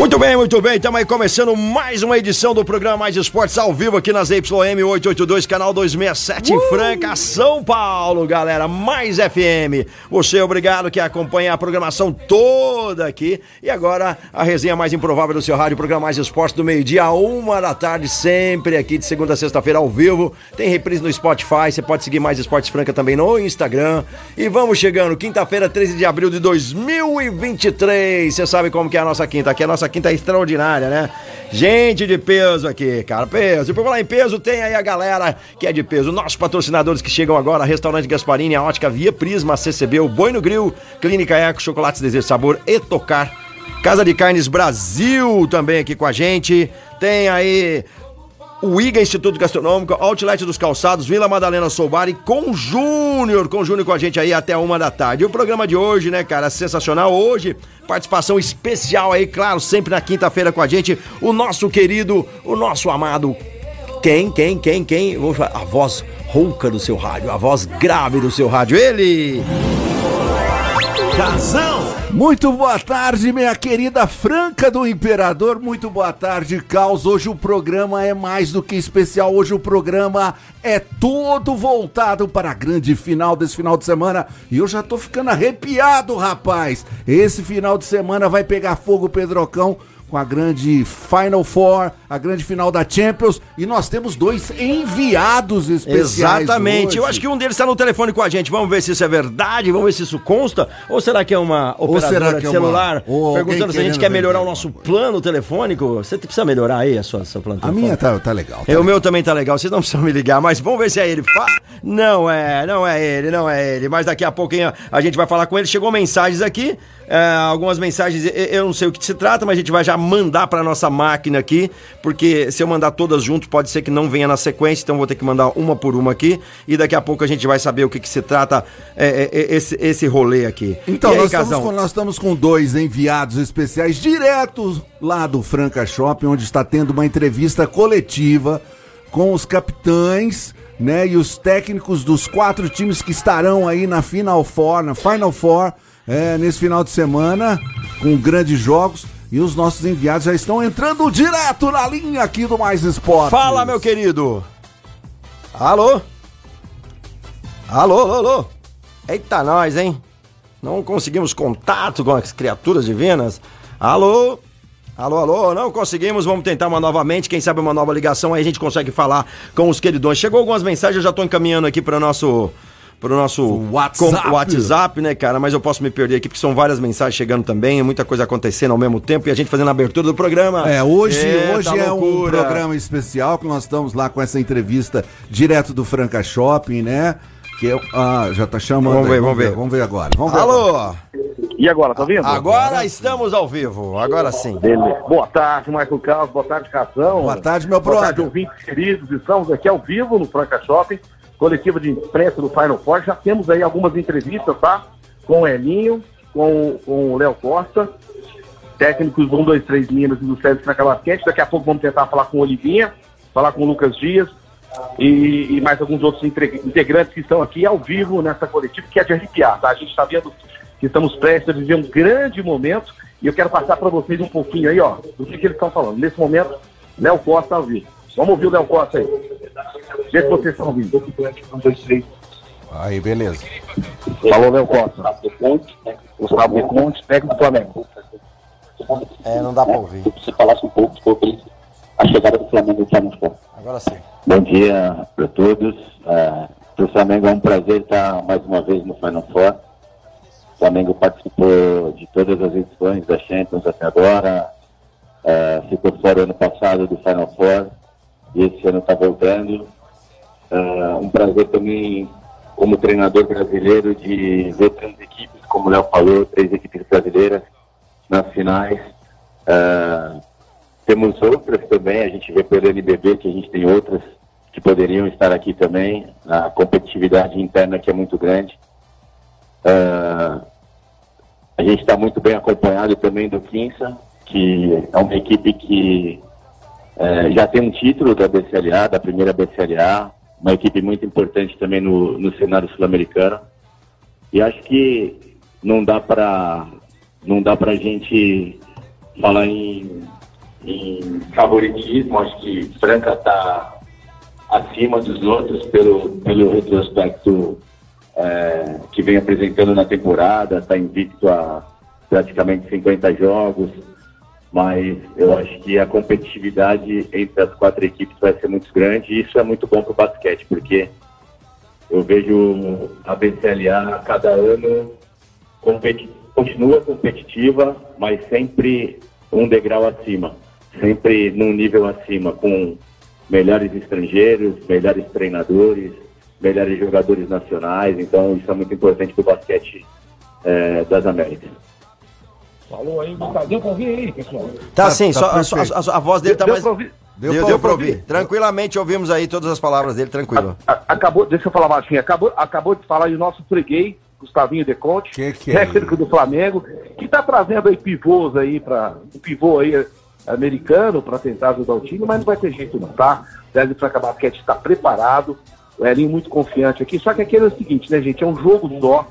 Muito bem, muito bem. Estamos aí começando mais uma edição do programa Mais Esportes ao vivo aqui nas YM 882, canal 267 em Franca, São Paulo, galera. Mais FM. Você obrigado que acompanha a programação toda aqui. E agora a resenha mais improvável do seu rádio, programa Mais Esportes do meio-dia a uma da tarde, sempre aqui de segunda a sexta-feira ao vivo. Tem reprise no Spotify. Você pode seguir Mais Esportes Franca também no Instagram. E vamos chegando, quinta-feira, 13 de abril de 2023. Você sabe como que é a nossa quinta? Aqui é a nossa quinta extraordinária, né? Gente de peso aqui, cara, peso. E por falar em peso, tem aí a galera que é de peso. Nossos patrocinadores que chegam agora, Restaurante Gasparini, a Ótica Via Prisma, CCB, o Boi no Grill, Clínica Eco, Chocolates Desejo Sabor e Tocar. Casa de Carnes Brasil também aqui com a gente. Tem aí o IGA Instituto Gastronômico, Outlet dos Calçados, Vila Madalena Soubari, com Júnior, com Júnior com a gente aí até uma da tarde. E o programa de hoje, né, cara, sensacional. Hoje, participação especial aí, claro, sempre na quinta-feira com a gente, o nosso querido, o nosso amado. Quem, quem, quem, quem? A voz rouca do seu rádio, a voz grave do seu rádio. Ele! Casão. Muito boa tarde, minha querida Franca do Imperador. Muito boa tarde, Caos. Hoje o programa é mais do que especial. Hoje o programa é todo voltado para a grande final desse final de semana. E eu já tô ficando arrepiado, rapaz. Esse final de semana vai pegar fogo, Pedrocão. Com a grande Final Four, a grande final da Champions. E nós temos dois enviados especiais. Exatamente. hoje. Eu acho que um deles está no telefone com a gente. Vamos ver se isso é verdade, vamos ver se isso consta. Ou será que é uma operadora de é uma- celular ou alguém perguntando se a gente quer melhorar o nosso plano telefônico? Você precisa melhorar aí a sua, seu plano A minha tá, tá legal. tá É, o meu também tá legal, vocês não precisam me ligar, mas vamos ver se é ele. Fa- Não é, não é ele, não é ele. Mas daqui a pouquinho a gente vai falar com ele. Chegou mensagens aqui, é, algumas mensagens, eu não sei o que se trata, mas a gente vai já mandar pra nossa máquina aqui, porque se eu mandar todas junto, pode ser que não venha na sequência, então vou ter que mandar uma por uma aqui. E daqui a pouco a gente vai saber o que, que se trata é, é, é, esse, esse rolê aqui. Então, aí, nós, estamos com, nós estamos com dois enviados especiais diretos lá do Franca Shopping, onde está tendo uma entrevista coletiva com os capitães, né, e os técnicos dos quatro times que estarão aí na Final Four, na Final Four, é, nesse final de semana, com grandes jogos. E os nossos enviados já estão entrando direto na linha aqui do Mais Esporte. Fala, meu querido. Alô? Alô, alô, alô. Eita, nós, hein? Não conseguimos contato com as criaturas divinas. Alô? Alô, alô, não conseguimos, vamos tentar uma novamente, quem sabe uma nova ligação, aí a gente consegue falar com os queridões. Chegou algumas mensagens, eu já tô encaminhando aqui para nosso pro nosso WhatsApp. com- WhatsApp, né, cara? Mas eu posso me perder aqui porque são várias mensagens chegando também, muita coisa acontecendo ao mesmo tempo e a gente fazendo a abertura do programa. É, hoje, hoje Eita é um programa especial que nós estamos lá com essa entrevista direto do Franca Shopping, né? Que é, ah, já tá chamando. Vamos aí, ver, vamos ver. Vamos ver agora. Vamos ver agora. Alô? E agora, tá vendo? Agora estamos ao vivo, agora sim. Beleza. Boa tarde, Michael Carlos. Boa tarde, Cação. Boa tarde, meu Boa tarde, brother. ouvintes queridos. Estamos aqui ao vivo no Franca Shopping, coletiva de imprensa do Final Four. Já temos aí algumas entrevistas, tá? Com o Elinho, com, com o Léo Costa, técnicos do 1, 2, 3 Minas e do Sérgio quente. Daqui a pouco vamos tentar falar com o Olivinha, falar com o Lucas Dias e, e mais alguns outros integrantes que estão aqui ao vivo nessa coletiva, que é de arrepiar, tá? A gente está vendo que estamos prestes a viver um grande momento e eu quero passar para vocês um pouquinho aí, ó, do que, que eles estão falando. Nesse momento, Léo Costa ao vivo. Vamos ouvir o Léo Costa aí. Jeito que vocês estão ouvindo. Aí, beleza. Falou, Léo Costa. Gustavo Conte, técnico do Flamengo. É, não dá pra ouvir. você falasse um pouco sobre a chegada do Flamengo no Final Four. Agora sim. Bom dia para todos. É, para o Flamengo é um prazer estar mais uma vez no Final Four. O Flamengo participou de todas as edições da Champions até agora. É, ficou fora ano passado do Final Four e esse ano está voltando. É, um prazer também, como treinador brasileiro, de ver três equipes, como o Léo falou, três equipes brasileiras nas finais. Ah, temos outras também, a gente vê pelo NBB que a gente tem outras que poderiam estar aqui também. A competitividade interna que é muito grande. Ah, a gente está muito bem acompanhado também do Quinça, que é uma equipe que eh, já tem um título da BCLA, da primeira BCLA, uma equipe muito importante também no, no cenário sul-americano. E acho que não dá para não dá para gente falar em, em favoritismo. Acho que Franca está acima dos outros pelo, pelo retrospecto é, que vem apresentando na temporada, está invicto a praticamente 50 jogos, mas eu acho que a competitividade entre as quatro equipes vai ser muito grande e isso é muito bom para o basquete, porque eu vejo a BCLA a cada ano competi continua competitiva, mas sempre um degrau acima, sempre num nível acima, com melhores estrangeiros, melhores treinadores, melhores jogadores nacionais, então isso é muito importante para o basquete é, das Américas. Falou aí, Gustavo. Deu pra ouvir aí, pessoal? Tá, Tá- sim, tá só, a, a- a voz dele tá Deu mais. pra ouvir? Deu, Deu deu, pra pra ouvir. Tranquilamente ouvimos aí todas as palavras dele, tranquilo. A- acabou, deixa eu falar baixinho, acabou, acabou de falar aí o nosso freguês, Gustavinho De Conte, Que que é técnico do Flamengo, que está trazendo aí pivôs aí para um pivô aí eh, americano para tentar ajudar o time, mas não vai ter jeito não, tá? O Délio Franca Basquete está preparado, o Elinho muito confiante aqui, só que aquele é o seguinte, né, gente, é um jogo só,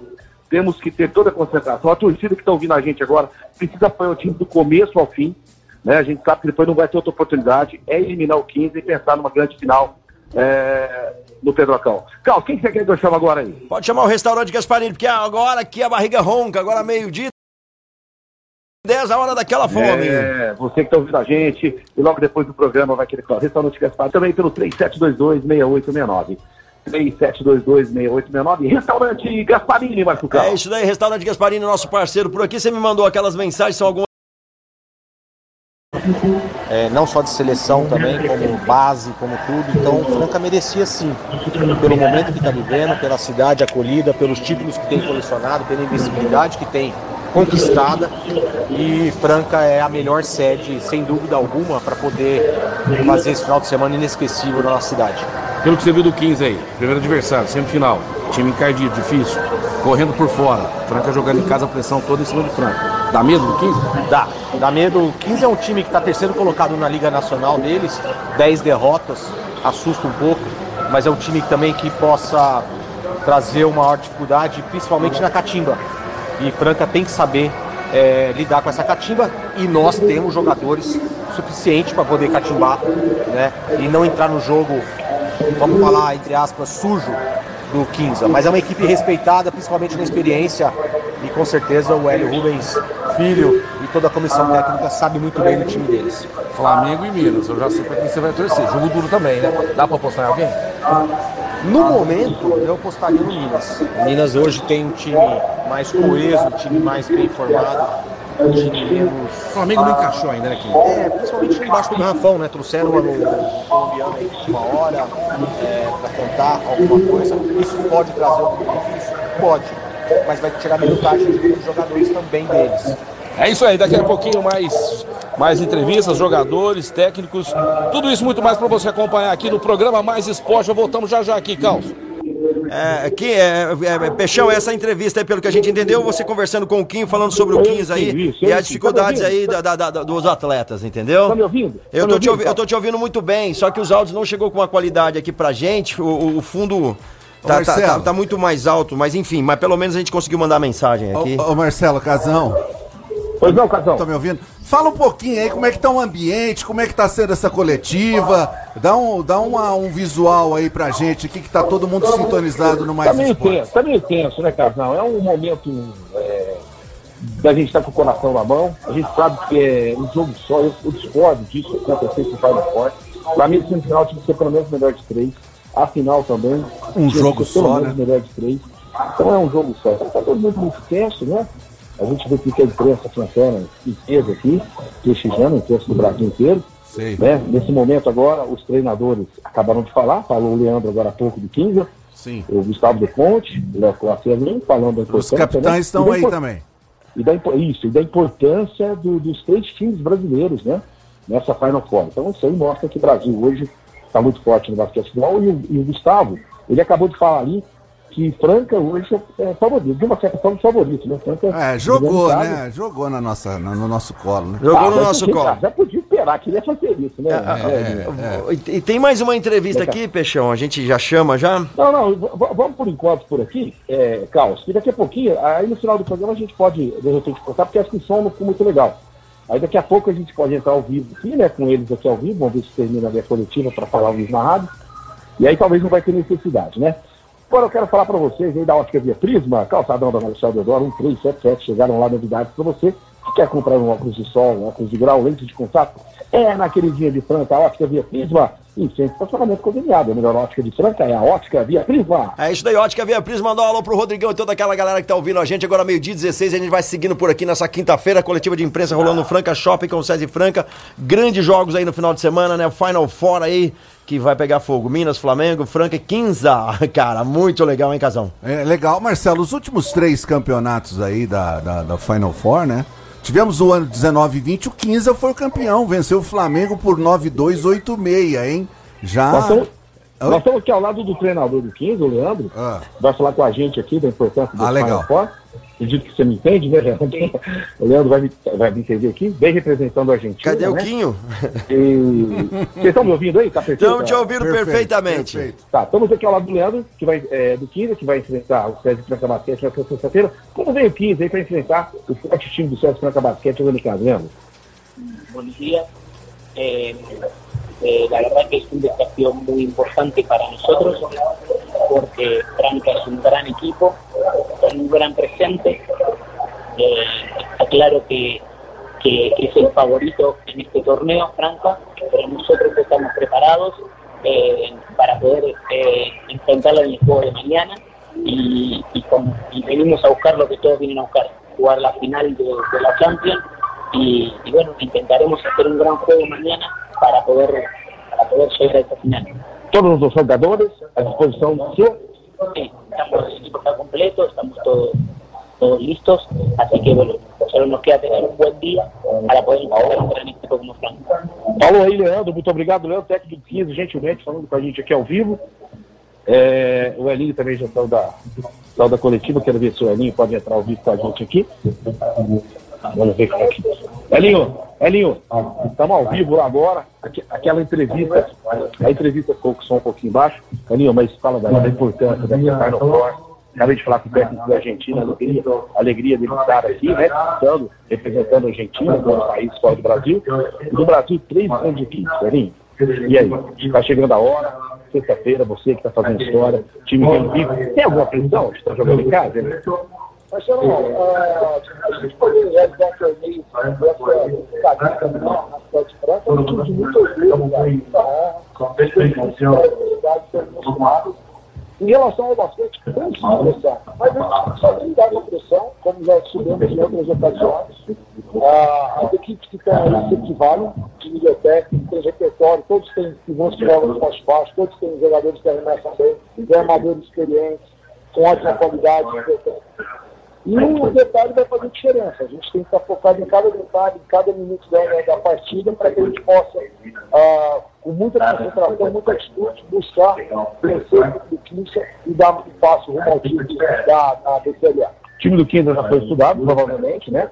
temos que ter toda a concentração. A torcida que está ouvindo a gente agora precisa apoiar o time do começo ao fim, né? A gente sabe que depois não vai ter outra oportunidade, é eliminar o 15 e pensar numa grande final é, no Pedrocão. Carlos, quem que você quer que eu chame agora aí? Pode chamar o restaurante Gasparini, porque agora aqui a barriga ronca, agora meio-dia. 10 a hora daquela fome. É, você que está ouvindo a gente, e logo depois do programa vai querer falar. Restaurante Gaspar também pelo 3722-6869. 3722-6869. Restaurante Gasparini, Marco É Carlos. isso daí, restaurante Gasparini, nosso parceiro por aqui. Você me mandou aquelas mensagens, são algumas. é, não só de seleção também, como base, como tudo. Então, Franca merecia sim, pelo momento que está vivendo, pela cidade acolhida, pelos títulos que tem colecionado, pela invencibilidade que tem conquistada. E Franca é a melhor sede, sem dúvida alguma, para poder fazer esse final de semana inesquecível na nossa cidade. Pelo que você viu do 15 aí, primeiro adversário, semifinal, time encardido, difícil, correndo por fora, Franca jogando em casa a pressão toda em cima do Franca. Dá medo do 15? Dá, dá medo. O 15 é um time que está terceiro colocado na Liga Nacional deles, 10 derrotas, assusta um pouco, mas é um time também que possa trazer uma maior dificuldade, principalmente na catimba. E Franca tem que saber é, lidar com essa catimba e nós temos jogadores suficientes para poder catimbar né, e não entrar no jogo, vamos falar, entre aspas, sujo do 15. Mas é uma equipe respeitada, principalmente na experiência, e com certeza o Hélio Rubens Filho e toda a comissão técnica sabe muito bem do time deles. Flamengo e Minas, eu já sei pra quem você vai torcer. Jogo duro também, né? Dá pra apostar em alguém? No momento, eu apostaria no Minas. Minas hoje tem um time mais coeso, um time mais bem formado. O Flamengo não encaixou ainda, né, Kim? É, principalmente embaixo do garrafão, né? Trouxeram o colombiano aí de uma hora é, para contar alguma coisa. Isso pode trazer algum benefício? Pode. Mas vai tirar minutagem dos jogadores também deles. É isso aí, daqui a pouquinho mais, mais entrevistas, jogadores, técnicos, tudo isso muito mais para você acompanhar aqui no programa Mais Esporte. Já voltamos já já aqui, Carlos. É, aqui, é, é, Peixão, essa entrevista aí, pelo que a gente entendeu, você conversando com o Kim, falando sobre o 15 aí e as dificuldades Tá aí da- da- da- dos atletas, entendeu? Tá me ouvindo? Eu Tá tô, me te eu tô te ouvindo muito bem, só que os áudios não chegou com uma qualidade aqui pra gente, o, o- fundo tá, tá, Marcelo. tá- tá muito mais alto, mas enfim, mas pelo menos a gente conseguiu mandar mensagem aqui. Ô, ô, Marcelo Casão, Pois não, Casão. tá me ouvindo? Fala um pouquinho aí como é que tá o ambiente, como é que tá sendo essa coletiva. Dá um, dá uma- um visual aí pra gente aqui que tá todo mundo sintonizado no Mais Tá meio Esporte. tenso, tá meio tenso, né, Casal? É um momento é, da gente estar com o coração na mão. A gente sabe que é um jogo só. Eu, eu discordo disso acontecer com o Final Forte. Pra mim, o semifinal tinha que ser pelo menos o melhor de três. A final também. Um que jogo ser pelo só, menos né? melhor de três. Então é um jogo só. Tá todo mundo muito tenso, né? A gente vê que a imprensa francana inteira aqui, prestigiando a imprensa do Brasil inteiro. Né? Nesse momento agora, os treinadores acabaram de falar, falou o Leandro agora há pouco do 15, Sim. o Gustavo De Conte, o Léo Coacelinho, falando da Os importância, capitães né? estão E aí também. e da, isso, e da importância do, dos três times brasileiros, né? Nessa Final Four. Então isso aí mostra que o Brasil hoje está muito forte no basquetebol e o, e o Gustavo, ele acabou de falar ali que Franca hoje é favorito, de uma certa forma favorito, né? Franca, é, jogou, né? Jogou na nossa, no nosso colo, né? Jogou ah, no nosso colo. Já podia esperar que ele ia fazer isso, né? É, é, é, e tem mais uma entrevista aqui, Peixão, a gente já chama já? Não, não, vamos por enquanto por aqui, é, Carlos, que daqui a pouquinho, aí no final do programa a gente pode, de repente, contar, porque acho que o som não ficou muito legal. Aí daqui a pouco a gente pode entrar ao vivo aqui, né, com eles aqui ao vivo, vamos ver se termina a minha coletiva para falar o vivo na rádio. E aí talvez não vai ter necessidade, né? Agora eu quero falar para vocês aí da Ótica Via Prisma, calçadão da Marcelo Deodoro, 1377, chegaram lá novidades para você que quer comprar um óculos de sol, um óculos de grau, lente de contato, é naquele dia de Franca, a Ótica Via Prisma, e sem estacionamento conveniado. A melhor ótica de Franca é a Ótica Via Prisma. É isso daí, Ótica Via Prisma. Mandou um alô pro Rodrigão e toda aquela galera que tá ouvindo a gente. Agora, meio-dia 16, a gente vai seguindo por aqui nessa quinta-feira, coletiva de imprensa rolando no Franca Shopping com o César Franca. Grandes jogos aí no final de semana, né? Final Four aí que vai pegar fogo. Minas, Flamengo, Franca e 15. Cara, muito legal, hein, Casão? É legal, Marcelo. Os últimos três campeonatos aí da, da, da Final Four, né? Tivemos o ano 19 e 20, o 15 foi o campeão, venceu o Flamengo por 9-2, 8-6, hein? Já. Nós estamos, nós estamos aqui ao lado do treinador do 15, o Leandro. Ah. Vai falar com a gente aqui da importância do ah, legal. Four acredito que você me entende, né, O Leandro vai me, vai me entender aqui, bem representando a Argentina. Cadê né? o Quinho? E... Vocês estão me ouvindo aí? Tá perfeito? Estamos te ouvindo perfeito, perfeitamente. Perfeito. Tá, estamos aqui ao lado do Leandro, que vai, é, do 15, que vai enfrentar o César Franca Basquete na sexta-feira. Como vem o 15 aí para enfrentar o forte time do César Franca Basquete no casa, Leandro? Bom dia. Eh, eh, la verdad que es un desafío muy importante para nosotros porque Franca es un gran equipo, con un gran presente. Eh, está claro que, que, es el favorito en este torneo, Franca, pero nosotros estamos preparados eh, para poder eh, enfrentarlo en el juego de mañana y, y, venimos a buscar lo que todos vienen a buscar, jugar la final de, la Champions y, bueno, intentaremos hacer un gran juego mañana para poder, para poder llegar a esta final. Todos los jugadores a disposición de Sí, estamos, completo, estamos todos, todos listos, así que bueno, solo nos queda tener um bom dia para poder encontrar um grande equipo como Flamengo. Falou aí, Leandro, muito obrigado, Leandro, técnico do 15, gentilmente, falando com a gente aqui ao vivo. É, o Elinho também já saiu da, da coletiva, quero ver se o Elinho pode entrar ao vivo com a gente aqui. Vamos ver como é que. Elinho, Elinho, estamos ao vivo agora. Aquela entrevista, a entrevista ficou com o som um pouquinho baixo. Elinho, mas fala da, da importância dessa Final Four. Acabei de falar com o técnico da Argentina, alegria, alegria dele estar aqui, né? Representando, representando a Argentina, como país fora do Brasil. E do Brasil, três grandes equipes, Elinho. E aí, está chegando a hora, sexta-feira, você que está fazendo história, time bem Tem alguma pressão de estar jogando em casa? Né? Mas, uh, a gente poder realizar um torneio dessa cadeia na cidade de Franca é um time de muito orgulho, com em relação ao basquete, tem sim pressão. Mas a gente só tem dar uma pressão, como já estudamos em outras ocasiões. Ah, as equipes que estão aí se equivalem, de nível tem repertório, todos têm bons jogos mais baixos, todos têm jogadores que arremessam bem, armadores experientes, com ótima qualidade. E o detalhe vai fazer diferença. A gente tem que estar focado em cada detalhe, em cada minuto da, da partida, para que a gente possa, ah, com muita concentração, muita atitude, buscar vencer o 15 e dar um passo rumo ao time da, da DCLA. O time do 15 já foi estudado, provavelmente, né?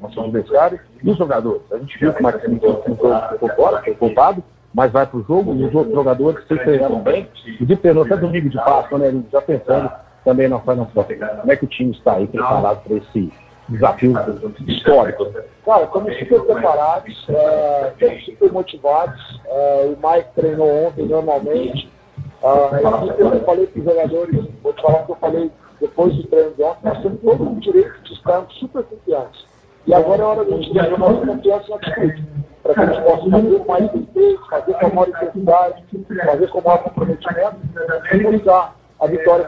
Nosso adversário. E os jogadores? A gente viu que o Marquinhos ficou fora, foi culpado, mas vai para o jogo e os outros jogadores se treinaram bem. De treinou até domingo de Páscoa, né? Já pensando também não faz não Como é que o time está aí preparado para esse desafio histórico? Cara, estamos super preparados, é, estamos super motivados. É, o Mike treinou ontem normalmente. É, eu falei para os jogadores, vou te falar o que eu falei depois do treino de ontem, nós temos todo o direito de estarmos super confiantes. E agora é hora de a gente ter a nossa confiança atitude, para que a gente possa fazer mais respeito, fazer com maior intensidade, fazer com maior comprometimento e buscar a vitória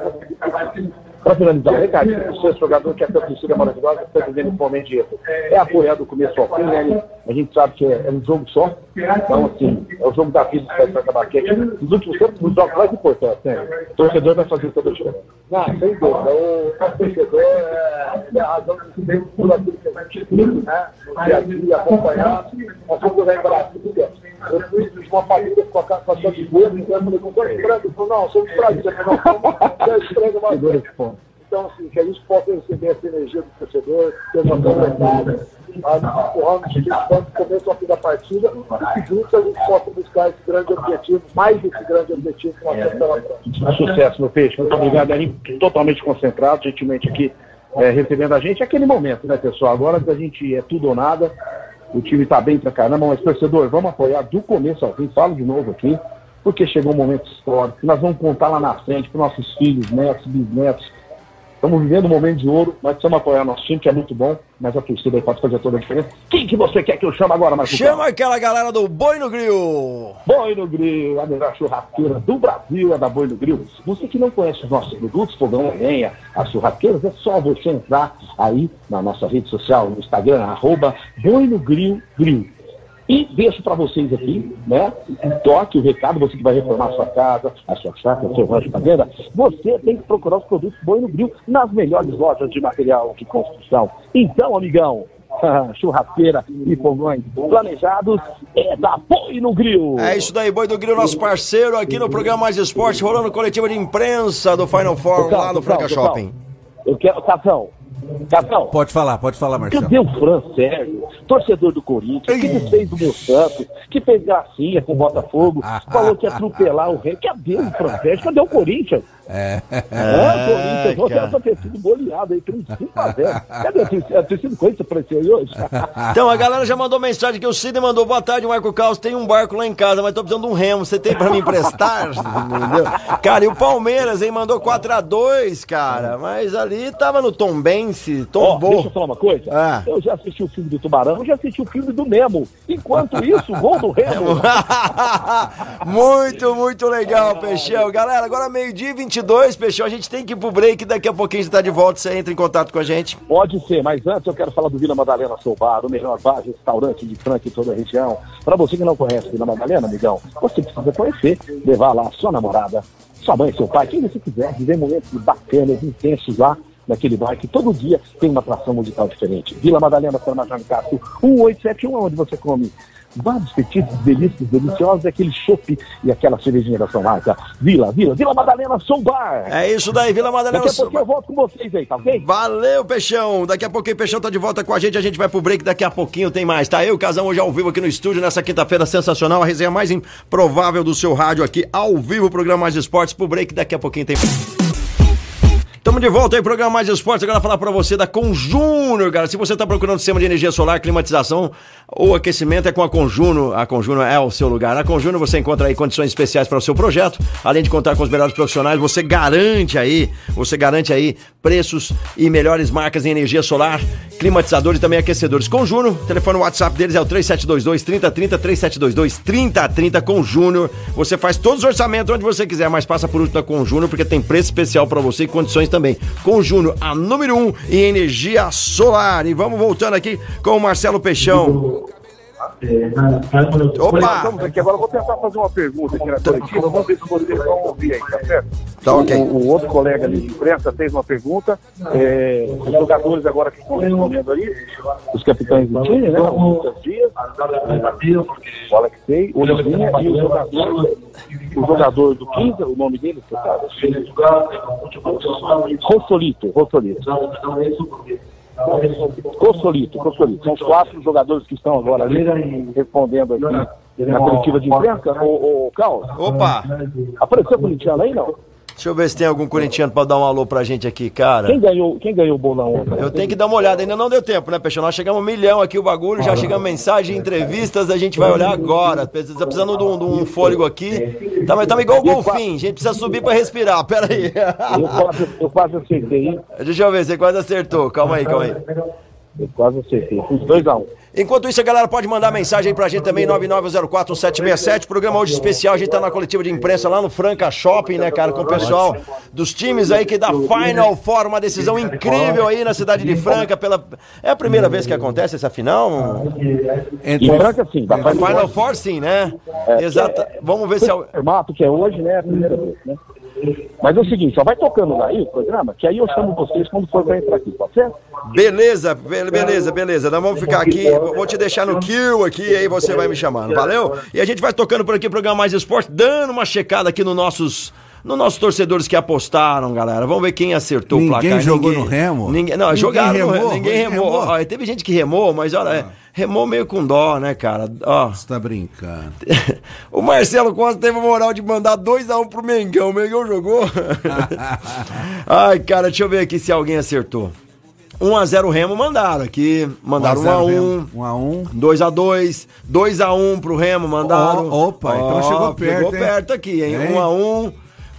Para finalizar, recado, você, jogador que é a torcida maravilhosa, que está vivendo um momento de erro, é apoiado do começo ao fim, né? A gente sabe que é, é um jogo só, então, assim, é o jogo da vida que vai acabar aqui. Nos últimos tempos, os jogos mais importantes, né? O torcedor vai fazer toda a diferença. Não, sem dúvida. O torcedor é, é a razão de ser tudo aquilo que a gente né? No dia a dia, acompanhar. Nós vamos lembrar tudo eu de uma família com a casa de gosto, então eu falei, não sou estranho. Ele falou, não, sou estranho, não sou estranho, mas... Então, assim, que a gente possa receber essa energia do torcedor, ter uma conversada, empurrando os times do começo ao fim da partida, e juntos a gente possa buscar esse grande objetivo, mais esse grande objetivo que nós temos pela frente. Sucesso, meu peixe. Muito obrigado, Aninho. Totalmente concentrado, gentilmente aqui é, recebendo a gente. É aquele momento, né, pessoal? Agora a gente é tudo ou nada. O time está bem pra caramba, mas torcedor, vamos apoiar do começo ao fim. Falo de novo aqui, porque chegou um momento histórico. Nós vamos contar lá na frente para nossos filhos, netos, bisnetos Estamos vivendo um momento de ouro, mas precisamos apoiar nosso time, que é muito bom, mas a torcida aí pode fazer toda a diferença. Quem que você quer que eu chame agora, Marcos? Chama aquela galera do Boi no Grill! Boi no Grill, a melhor churrasqueira do Brasil é da Boi no Grill. Você que não conhece os nossos produtos, fogão a lenha, as churrasqueiras, é só você entrar aí na nossa rede social, no Instagram, arroba Boi no Grill Grill. E deixo para vocês aqui, né? Toque o recado, você que vai reformar a sua casa, a sua chácara, o seu rancho para venda, você tem que procurar os produtos Boi no Grill nas melhores lojas de material de construção. Então, amigão, churrasqueira e fogões planejados é da Boi no Grill. É isso daí, Boi no Grill, nosso parceiro aqui no programa Mais Esporte, rolando coletiva de imprensa do Final Four lá no Franca Shopping. Eu quero, Capão, Capão. Pode falar, pode falar, Marcelo. Cadê o Fran Sérgio, torcedor do Corinthians, que desfez do meu Santos, que fez gracinha com o Botafogo, ah, falou que ia atropelar o rei. Cadê o Fran Sérgio? Cadê o Corinthians? É. É, Corinthians, você ter sido goleado aí, por 5x0. Cadê a torcida do Corinthians apareceu aí hoje? Então, a galera já mandou mensagem que o Cid mandou, boa tarde, Marco Carlos, tem um barco lá em casa, mas tô precisando de um remo, você tem pra me emprestar? Entendeu? Cara, e o Palmeiras, hein, mandou 4x2, cara, mas ali tava no Tom Bense, tombou. Oh, deixa eu falar uma coisa, ah. eu já assisti o filme do Tubarão, eu já assisti o filme do Nemo, enquanto isso, gol do Remo. muito, muito legal, Peixão. Galera, agora meio-dia e 22, Peixão, a gente tem que ir pro break, daqui a pouquinho você tá de volta, você entra em contato com a gente. Pode ser, mas antes eu quero falar do Vila Madalena Soubar, o melhor bar, restaurante de Franca em toda a região. Para você que não conhece Vila Madalena, amigão, você precisa conhecer, levar lá sua namorada, sua mãe, seu pai, quem você quiser, viver momentos bacanas, intensos lá naquele bar que todo dia tem uma atração musical diferente. Vila Madalena, São Major Castro, 1871, onde você come vários petiscos delícios, deliciosos, aquele chopp e aquela cervejinha da São Marta. Vila, Vila, Vila Madalena Sou Bar. É isso daí, Vila Madalena Daqui a pouco eu volto com vocês aí, tá ok? Valeu, Peixão. Daqui a pouquinho o Peixão tá de volta com a gente, a gente vai pro break, daqui a pouquinho tem mais, tá? Eu, Casão, hoje ao vivo aqui no estúdio, nessa quinta-feira sensacional, a resenha mais improvável do seu rádio aqui, ao vivo, o programa Mais Esportes, pro break, daqui a pouquinho tem mais. Estamos de volta aí, programa Mais Esportes. Agora falar para você da Conjunor, cara. Se você está procurando sistema de energia solar, climatização ou aquecimento, é com a Conjuno. A Conjuno é o seu lugar. Na Conjuno você encontra aí condições especiais para o seu projeto. Além de contar com os melhores profissionais, você garante aí, você garante aí preços e melhores marcas em energia solar, climatizadores e também aquecedores. Conjuno, telefone WhatsApp deles é o 3722 3030 3722 3030 com Júnior. Você faz todos os orçamentos onde você quiser, mas passa por último na Conjuno porque tem preço especial para você e condições também. Com Júnior, a número um em energia solar. E vamos voltando aqui com o Marcelo Peixão. Opa! Vamos aqui, agora eu vou tentar fazer uma pergunta aqui na coletiva, vamos ver se vocês vão ouvir aí, tá certo? Tá ok. O, o outro colega ali de imprensa fez uma pergunta, é, os jogadores agora que estão respondendo ali, os capitães do time, né? O Lucas Dias, o Alexei, o Livinha e o jogador, o jogador do 15, o nome dele, você sabe? Rossolito, Rossolito. Cosolito, Cosolito. São os quatro jogadores que estão agora ali respondendo aqui na coletiva de imprensa. O Carlos. Opa! Apareceu corintiano aí, não? Deixa eu ver se tem algum corintiano pra dar um alô pra gente aqui, cara. Quem ganhou, quem ganhou o bolão ontem? Eu tenho que dar uma olhada, ainda não deu tempo, né, Peixão? Nós chegamos um milhão aqui o bagulho, já chegamos mensagem, entrevistas, a gente vai olhar agora. Tá precisando de um, de um fôlego aqui. Tá, tá igual o golfinho, a gente precisa subir pra respirar, pera aí. Eu quase, eu quase acertei, hein? Deixa eu ver, você quase acertou, calma aí, calma aí. Eu quase acertei, fiz 2x1. Um. Enquanto isso, a galera pode mandar mensagem aí pra gente também, 99041767. Programa hoje especial, a gente tá na coletiva de imprensa lá no Franca Shopping, né, cara, com o pessoal dos times aí que dá Final Four, uma decisão incrível aí na cidade de Franca. Pela... É a primeira vez que acontece essa final? Em Franca, sim. Da Final, Four, sim, né? Exato. Vamos ver se é o formato que é hoje, né? É a primeira vez, né? Mas é o seguinte, só vai tocando aí o programa, que aí eu chamo vocês quando for pra entrar aqui, pode ser? Beleza, be- beleza, beleza. Nós vamos ficar aqui, vou te deixar no kill aqui, aí você vai me chamando, valeu? E a gente vai tocando por aqui o programa Mais Esporte, dando uma checada aqui nos nossos. Nos nossos torcedores que apostaram, galera. Vamos ver quem acertou Ninguém o placar. jogou no Remo? Ninguém, não, Ninguém jogaram no remou? Remo. Ninguém Ninguém remou. remou? Ó, teve gente que remou, mas olha, é, remou meio com dó, né, cara? Ó. Você tá brincando. o Marcelo Costa teve a moral de mandar 2x1 pro Mengão. O Mengão jogou. Ai, cara, deixa eu ver aqui se alguém acertou. 1x0 Remo mandaram aqui. Mandaram 1x1. 1x1. 2x2. 2x1 pro Remo mandaram. Ó, opa, então chegou perto, Chegou hein? perto aqui? Hein? 1x1.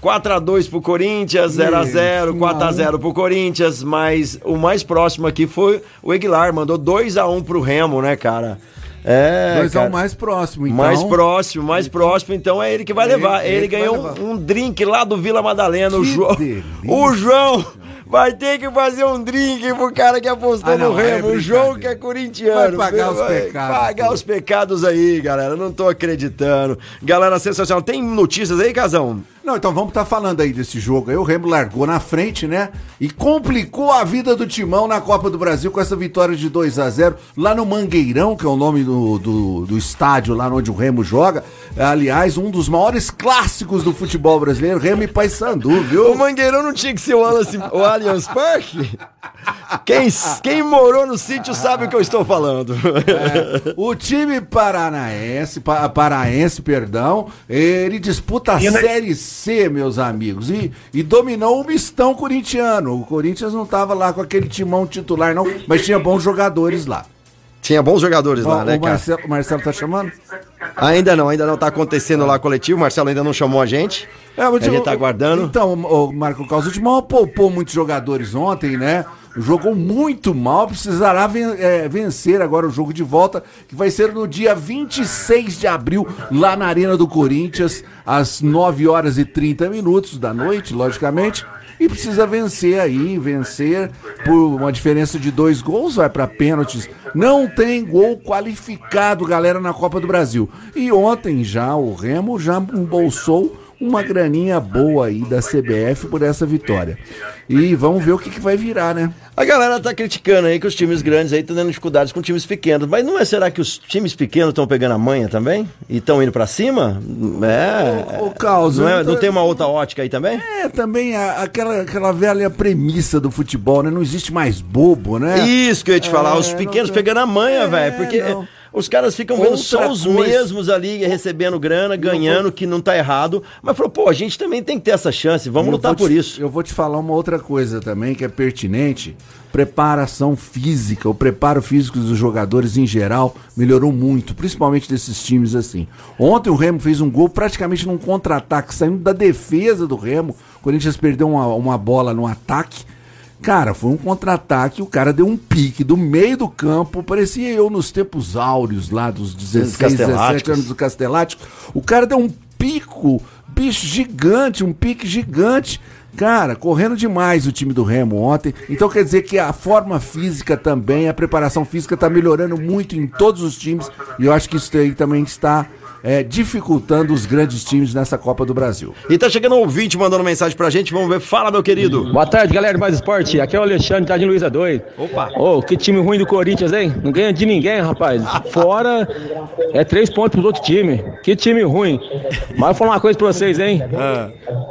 4x2 pro Corinthians, 0x0, 4x0 pro Corinthians, mas o mais próximo aqui foi o Aguilar, mandou 2x1 pro Remo, né, cara? É. 2x1 cara. mais próximo, então. Mais próximo, mais próximo, então é ele que vai Ele- levar. Ele, ele ganhou levar. um, um drink lá do Vila Madalena. O Que João, delícia. o João vai ter que fazer um drink pro cara que apostou Ah, não, no é Remo. o João que é corintiano. Vai pagar os Vai pecados, Pagar pô. os pecados aí, galera. Não tô acreditando. Galera, sensacional. Tem notícias aí, Casão? Não, então vamos estar falando aí desse jogo aí. O Remo largou na frente, né? E complicou a vida do Timão na Copa do Brasil com essa vitória de 2 a 0 lá no Mangueirão, que é o nome do, do, do estádio lá onde o Remo joga. Aliás, um dos maiores clássicos do futebol brasileiro, Remo e Paysandu, O viu? Mangueirão não tinha que ser o, Allianz, o Allianz Parque? Quem, quem morou no sítio sabe o que eu estou falando. É, o time paranaense, pa, paraense, perdão, ele disputa a Série C, meus amigos, e, e dominou o mistão corintiano. O Corinthians não tava lá com aquele timão titular, não, mas tinha bons jogadores lá. Tinha bons jogadores lá, né, o cara? Marcelo, o Marcelo tá chamando? Ainda não, ainda não tá acontecendo lá coletivo. O Marcelo ainda não chamou a gente. É, a gente tá aguardando. Então, o Marco Caos, o Timão poupou muitos jogadores ontem, né? Jogou muito mal, precisará é, vencer agora o jogo de volta, que vai ser no dia 26 de abril, lá na Arena do Corinthians, às 9 horas e 30 minutos da noite, logicamente. E precisa vencer aí, vencer por uma diferença de dois gols, vai para pênaltis. Não tem gol qualificado, galera, na Copa do Brasil. E ontem já o Remo já embolsou uma graninha boa aí da CBF por essa vitória. E vamos ver o que, que vai virar, né? A galera tá criticando aí que os times grandes aí estão tendo dificuldades com times pequenos. Mas não é será que os times pequenos estão pegando a manha também? E estão indo pra cima? É. Ô, Caos, não, é- não tem uma outra ótica aí também? É também a- aquela, aquela velha premissa do futebol, né? Não existe mais bobo, né? Isso que eu ia te falar. É, os pequenos pegando a manha, É, velho. Porque não. Os caras ficam vendo só Outra os coisa- mesmos ali recebendo grana, ganhando, que não tá errado. Mas falou, pô, a gente também tem que ter essa chance. Vamos Eu lutar vou te- por isso. Eu vou te falar uma outra coisa também que é pertinente. Preparação física, o preparo físico dos jogadores em geral melhorou muito, principalmente desses times assim. Ontem o Remo fez um gol praticamente num contra-ataque, saindo da defesa do Remo. O Corinthians perdeu uma, uma bola no ataque. Cara, foi um contra-ataque, o cara deu um pique do meio do campo, parecia eu nos tempos áureos lá dos 16, 17 Casteláticos. anos do Castelático. O cara deu um pico, bicho gigante, um pique gigante. Cara, correndo demais o time do Remo ontem. Então quer dizer que a forma física também, a preparação física está melhorando muito em todos os times. E eu acho que isso aí também está é, dificultando os grandes times nessa Copa do Brasil. E tá chegando um ouvinte mandando mensagem pra gente. Vamos ver. Fala, meu querido. Boa tarde, galera do Mais Esporte. Aqui é o Alexandre, tá de Luiza 2. Opa. Ô, que time ruim do Corinthians, hein? Não ganha de ninguém, rapaz. Fora é três pontos pro outro time. Que time ruim. Mas eu vou falar uma coisa pra vocês, hein?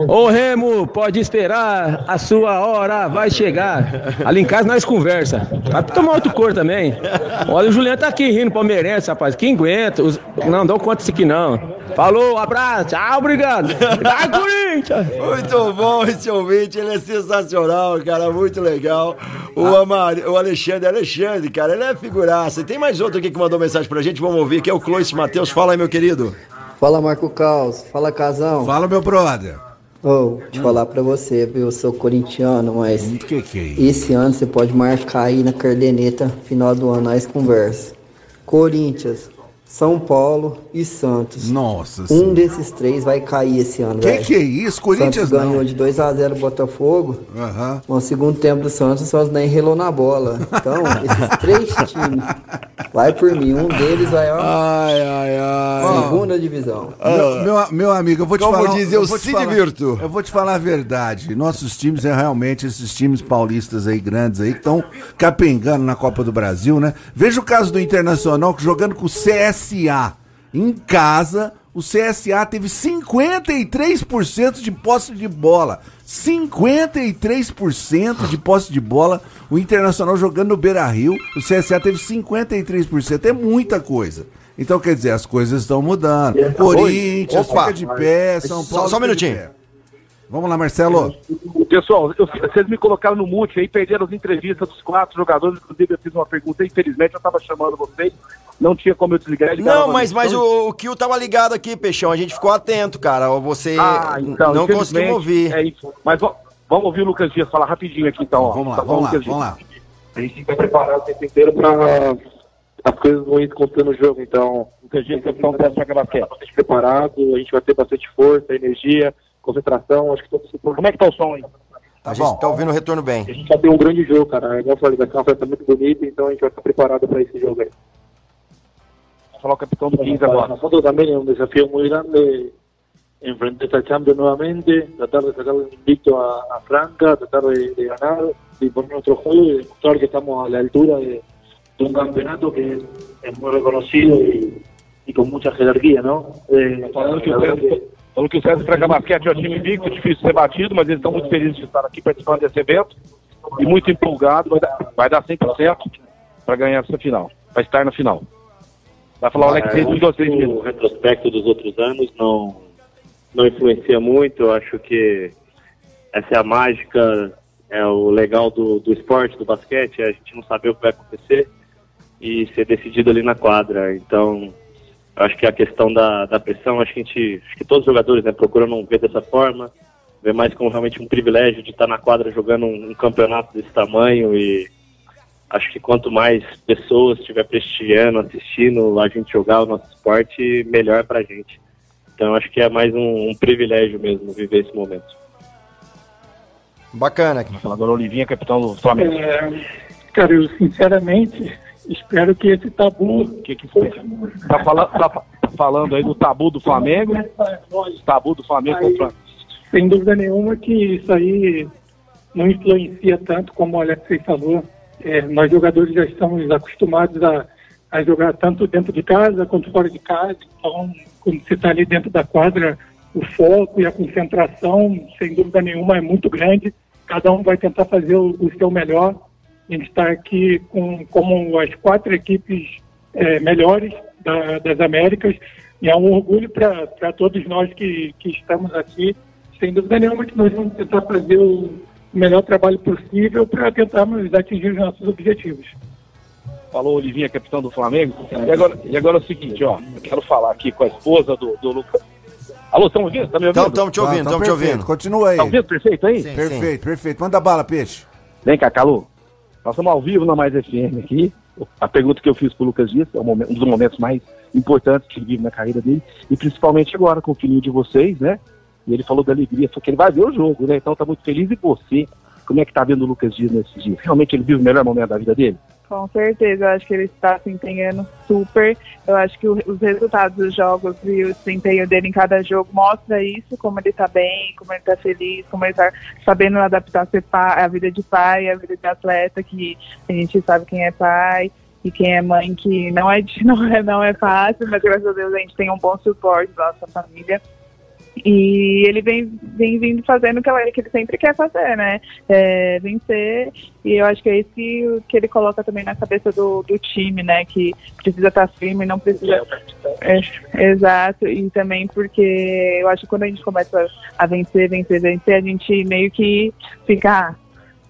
Ô, Remo, pode esperar. A sua hora vai chegar. Ali em casa nós conversa. Vai tomar outro cor também. Olha, o Juliano tá aqui rindo, palmeirense, rapaz. Quem aguenta? Os- Não, dão conta disso aqui não. Falou, abraço, tchau, obrigado. Vai, Corinthians! Muito bom esse ouvinte, ele é sensacional, cara, muito legal. O, Amari, o Alexandre, Alexandre, cara, ele é figuraça. E tem mais outro aqui que mandou mensagem pra gente, vamos ouvir, que é o Clois Matheus. Fala aí, meu querido. Fala Marco Caos, fala Casão. Fala, meu brother. Ô, te falar pra você, viu? Eu sou corintiano, mas Que que é isso? esse ano você pode marcar aí na cardeneta, final do ano, nós conversa. Corinthians, São Paulo e Santos. Nossa Um Senhora. desses três vai cair esse ano, Que velho. que é isso? Corinthians Santos ganhou não. de 2x0 Botafogo. Aham. No segundo tempo do Santos, o Santos nem relou na bola. Então, esses três times, vai por mim. Um deles vai, ó, Ai, ai, ai. segunda divisão. Meu, meu, meu amigo, eu vou te Como falar. diz, eu vou te se falar- divirto. Eu vou te falar a verdade. Nossos times é realmente esses times paulistas aí grandes aí que estão capengando na Copa do Brasil, né? Veja o caso do Internacional que jogando com o CSA em casa, o CSA teve 53% de posse de bola. 53% de posse de bola. O Internacional jogando no Beira-Rio, o CSA teve 53%. É muita coisa. Então, quer dizer, as coisas estão mudando. Corinthians Opa. fica de pé, São Só- Paulo. só um fica de minutinho. Vamos lá, Marcelo. Pessoal, eu- vocês me colocaram no mute aí, perderam as entrevistas dos quatro jogadores. Inclusive, eu fiz uma pergunta. Infelizmente, eu estava chamando vocês. Não tinha como eu desligar. ligar Não, mas, mas Então, o, o Kill tava ligado aqui, Peixão. A gente ficou atento, cara. Você Ah, então, não conseguimos ouvir. É isso. Mas va- vamos ouvir o Lucas Dias falar rapidinho aqui, então. ó. Vamos lá, Tá bom, vamos lá, vamos Dias. lá. A gente tem que estar preparado o tempo inteiro para as coisas ruins acontecer no jogo. Então, Lucas Dias, do Praga Basquete. bastante preparado, a gente vai ter bastante força, energia, concentração. Acho que todo mundo Como é que tá o som aí? A gente tá ouvindo o retorno bem. A gente vai ter um grande jogo, cara. Igual eu falei, vai ser uma festa muito bonita, então a gente vai estar preparado para esse jogo aí. Falar o capitão do 15 agora. Para nosotros también es un desafío muy grande enfrentar esta Champions nuevamente, tratar de sacar un invicto a, a Franca, tratar de, de ganar, de poner nuestro juego y demostrar que estamos a la altura de, de un campeonato que es, es muy reconocido y, y con mucha jerarquía, ¿no? Eh, Falando que o César, que- falando que o César Praga Basquete é um time invicto, difícil de ser batido, mas eles estão muito felizes de estar aqui participando desse evento e muito empolgado. Vai dar, vai dar 100% para ganhar essa final. Vai estar na final. Vai falar o Alex Reis de vocês o retrospecto dos outros anos não, não influencia muito. Eu acho que essa é a mágica, é o legal do, do esporte, do basquete, é a gente não saber o que vai acontecer e ser decidido ali na quadra. Então, eu acho que a questão da, da pressão, acho que a gente, acho que todos os jogadores né, procuram não ver dessa forma, ver mais como realmente um privilégio de estar na quadra jogando um, um campeonato desse tamanho e acho que quanto mais pessoas estiver prestigiando, assistindo a gente jogar o nosso esporte, melhor pra gente. Então acho que é mais um, um privilégio mesmo viver esse momento. Bacana. Agora Olivinha, capitão do Flamengo. É, cara, eu sinceramente espero que esse tabu. O que, que foi? Tá, fala, tá fa- falando aí do tabu do Flamengo? Tabu do Flamengo com o Flamengo. Sem dúvida nenhuma que isso aí não influencia tanto como o Alexei falou. É, nós jogadores já estamos acostumados a, a jogar tanto dentro de casa quanto fora de casa. Então, quando você está ali dentro da quadra, o foco e a concentração, sem dúvida nenhuma, é muito grande. Cada um vai tentar fazer o, o seu melhor. A gente está aqui com como as quatro equipes é, melhores da- das Américas e é um orgulho para todos nós que, que estamos aqui. Sem dúvida nenhuma que nós vamos tentar fazer o melhor trabalho possível para tentarmos atingir os nossos objetivos. Falou o Olivinha, capitão do Flamengo. E agora, e agora é o seguinte, ó. Eu quero falar aqui com a esposa do, do Lucas. Alô, estão ouvindo? Tá me ouvindo? Estamos te ouvindo, estamos te perfeito. ouvindo. Continua aí. Tá ouvindo perfeito aí? perfeito, perfeito. Manda bala, peixe. Vem cá, Calu. Nós estamos ao vivo na Mais FM aqui. A pergunta que eu fiz pro Lucas Dias é um, um dos momentos mais importantes que ele vive na carreira dele. E principalmente agora com o filhinho de vocês, né? E ele falou da alegria, só que ele vai ver o jogo, né? Então tá muito feliz. E você, como é que tá vendo o Lucas Dias nesses dias? Realmente ele vive o melhor momento da vida dele? Com certeza, eu acho que ele está se empenhando super. Eu acho que o- os resultados dos jogos e o desempenho dele em cada jogo mostra isso, como ele está bem, como ele está feliz, como ele está sabendo adaptar a vida de pai, a vida de atleta, que a gente sabe quem é pai e quem é mãe, que não é, não é, não é fácil, mas graças a Deus a gente tem um bom suporte da nossa família. E ele vem, vem vindo fazendo o que, ela- que ele sempre quer fazer, né? É, vencer. E eu acho que é isso que, ele coloca também na cabeça do, do time, né? Que precisa estar firme, não precisa. É, exato. E também porque eu acho que quando a gente começa a vencer, vencer, vencer, a gente meio que fica. Ah,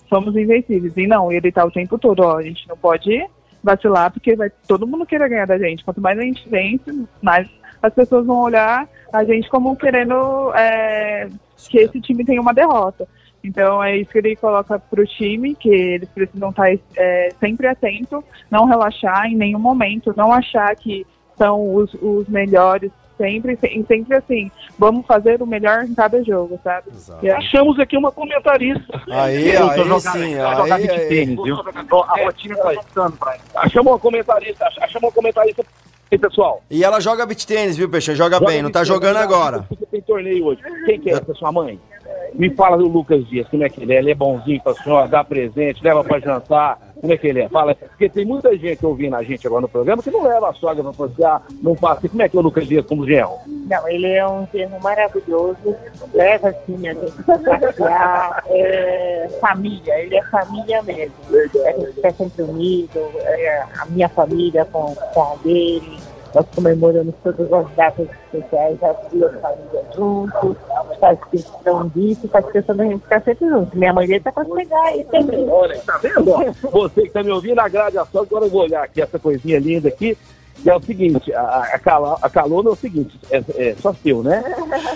somos invencíveis. E não, ele tá o tempo todo, ó, a gente não pode vacilar, porque vai todo mundo querer ganhar da gente. Quanto mais a gente vence, mais as pessoas vão olhar a gente como querendo é, que esse time tenha uma derrota. Então é isso que ele coloca para o time, que eles precisam estar é, sempre atentos, não relaxar em nenhum momento, não achar que são os, os melhores sempre, e sempre assim, vamos fazer o melhor em cada jogo, sabe? E é- Achamos aqui uma comentarista. Aí, Eu tô aí jogando- sim, jogar aí, beach aí. tênis, viu? A rotina tá passando ele. Achamos uma comentarista, ach- achamos uma comentarista aí, pessoal. E ela joga beat tênis, viu, Peixão? Joga, bem, não tá jogando joga- agora. Você tem torneio hoje. Quem que é essa sua mãe? Me fala do Lucas Dias, como é que ele é? Ele é bonzinho pra senhora, dá presente, leva pra jantar. Como é que ele é? Fala, porque tem muita gente ouvindo a gente agora no programa que não leva a sogra pra passear, não passa. Como é que é o Lucas Dias como genro? Não, ele é um termo maravilhoso, leva assim a gente pra passear, é família, ele é família mesmo. A gente fica sempre unido, é, a minha família com, com a dele, nós comemoramos todas as datas especiais, as duas famílias juntos, faz questão disso, faz questão da gente ficar sempre juntos. Minha mãe dele tá pra chegar aí também. Olha, tá vendo? Você que tá me ouvindo, agrade a. Agora eu vou olhar aqui essa coisinha linda aqui. E é o seguinte, a, a, Calona é o seguinte, é, é só seu, né?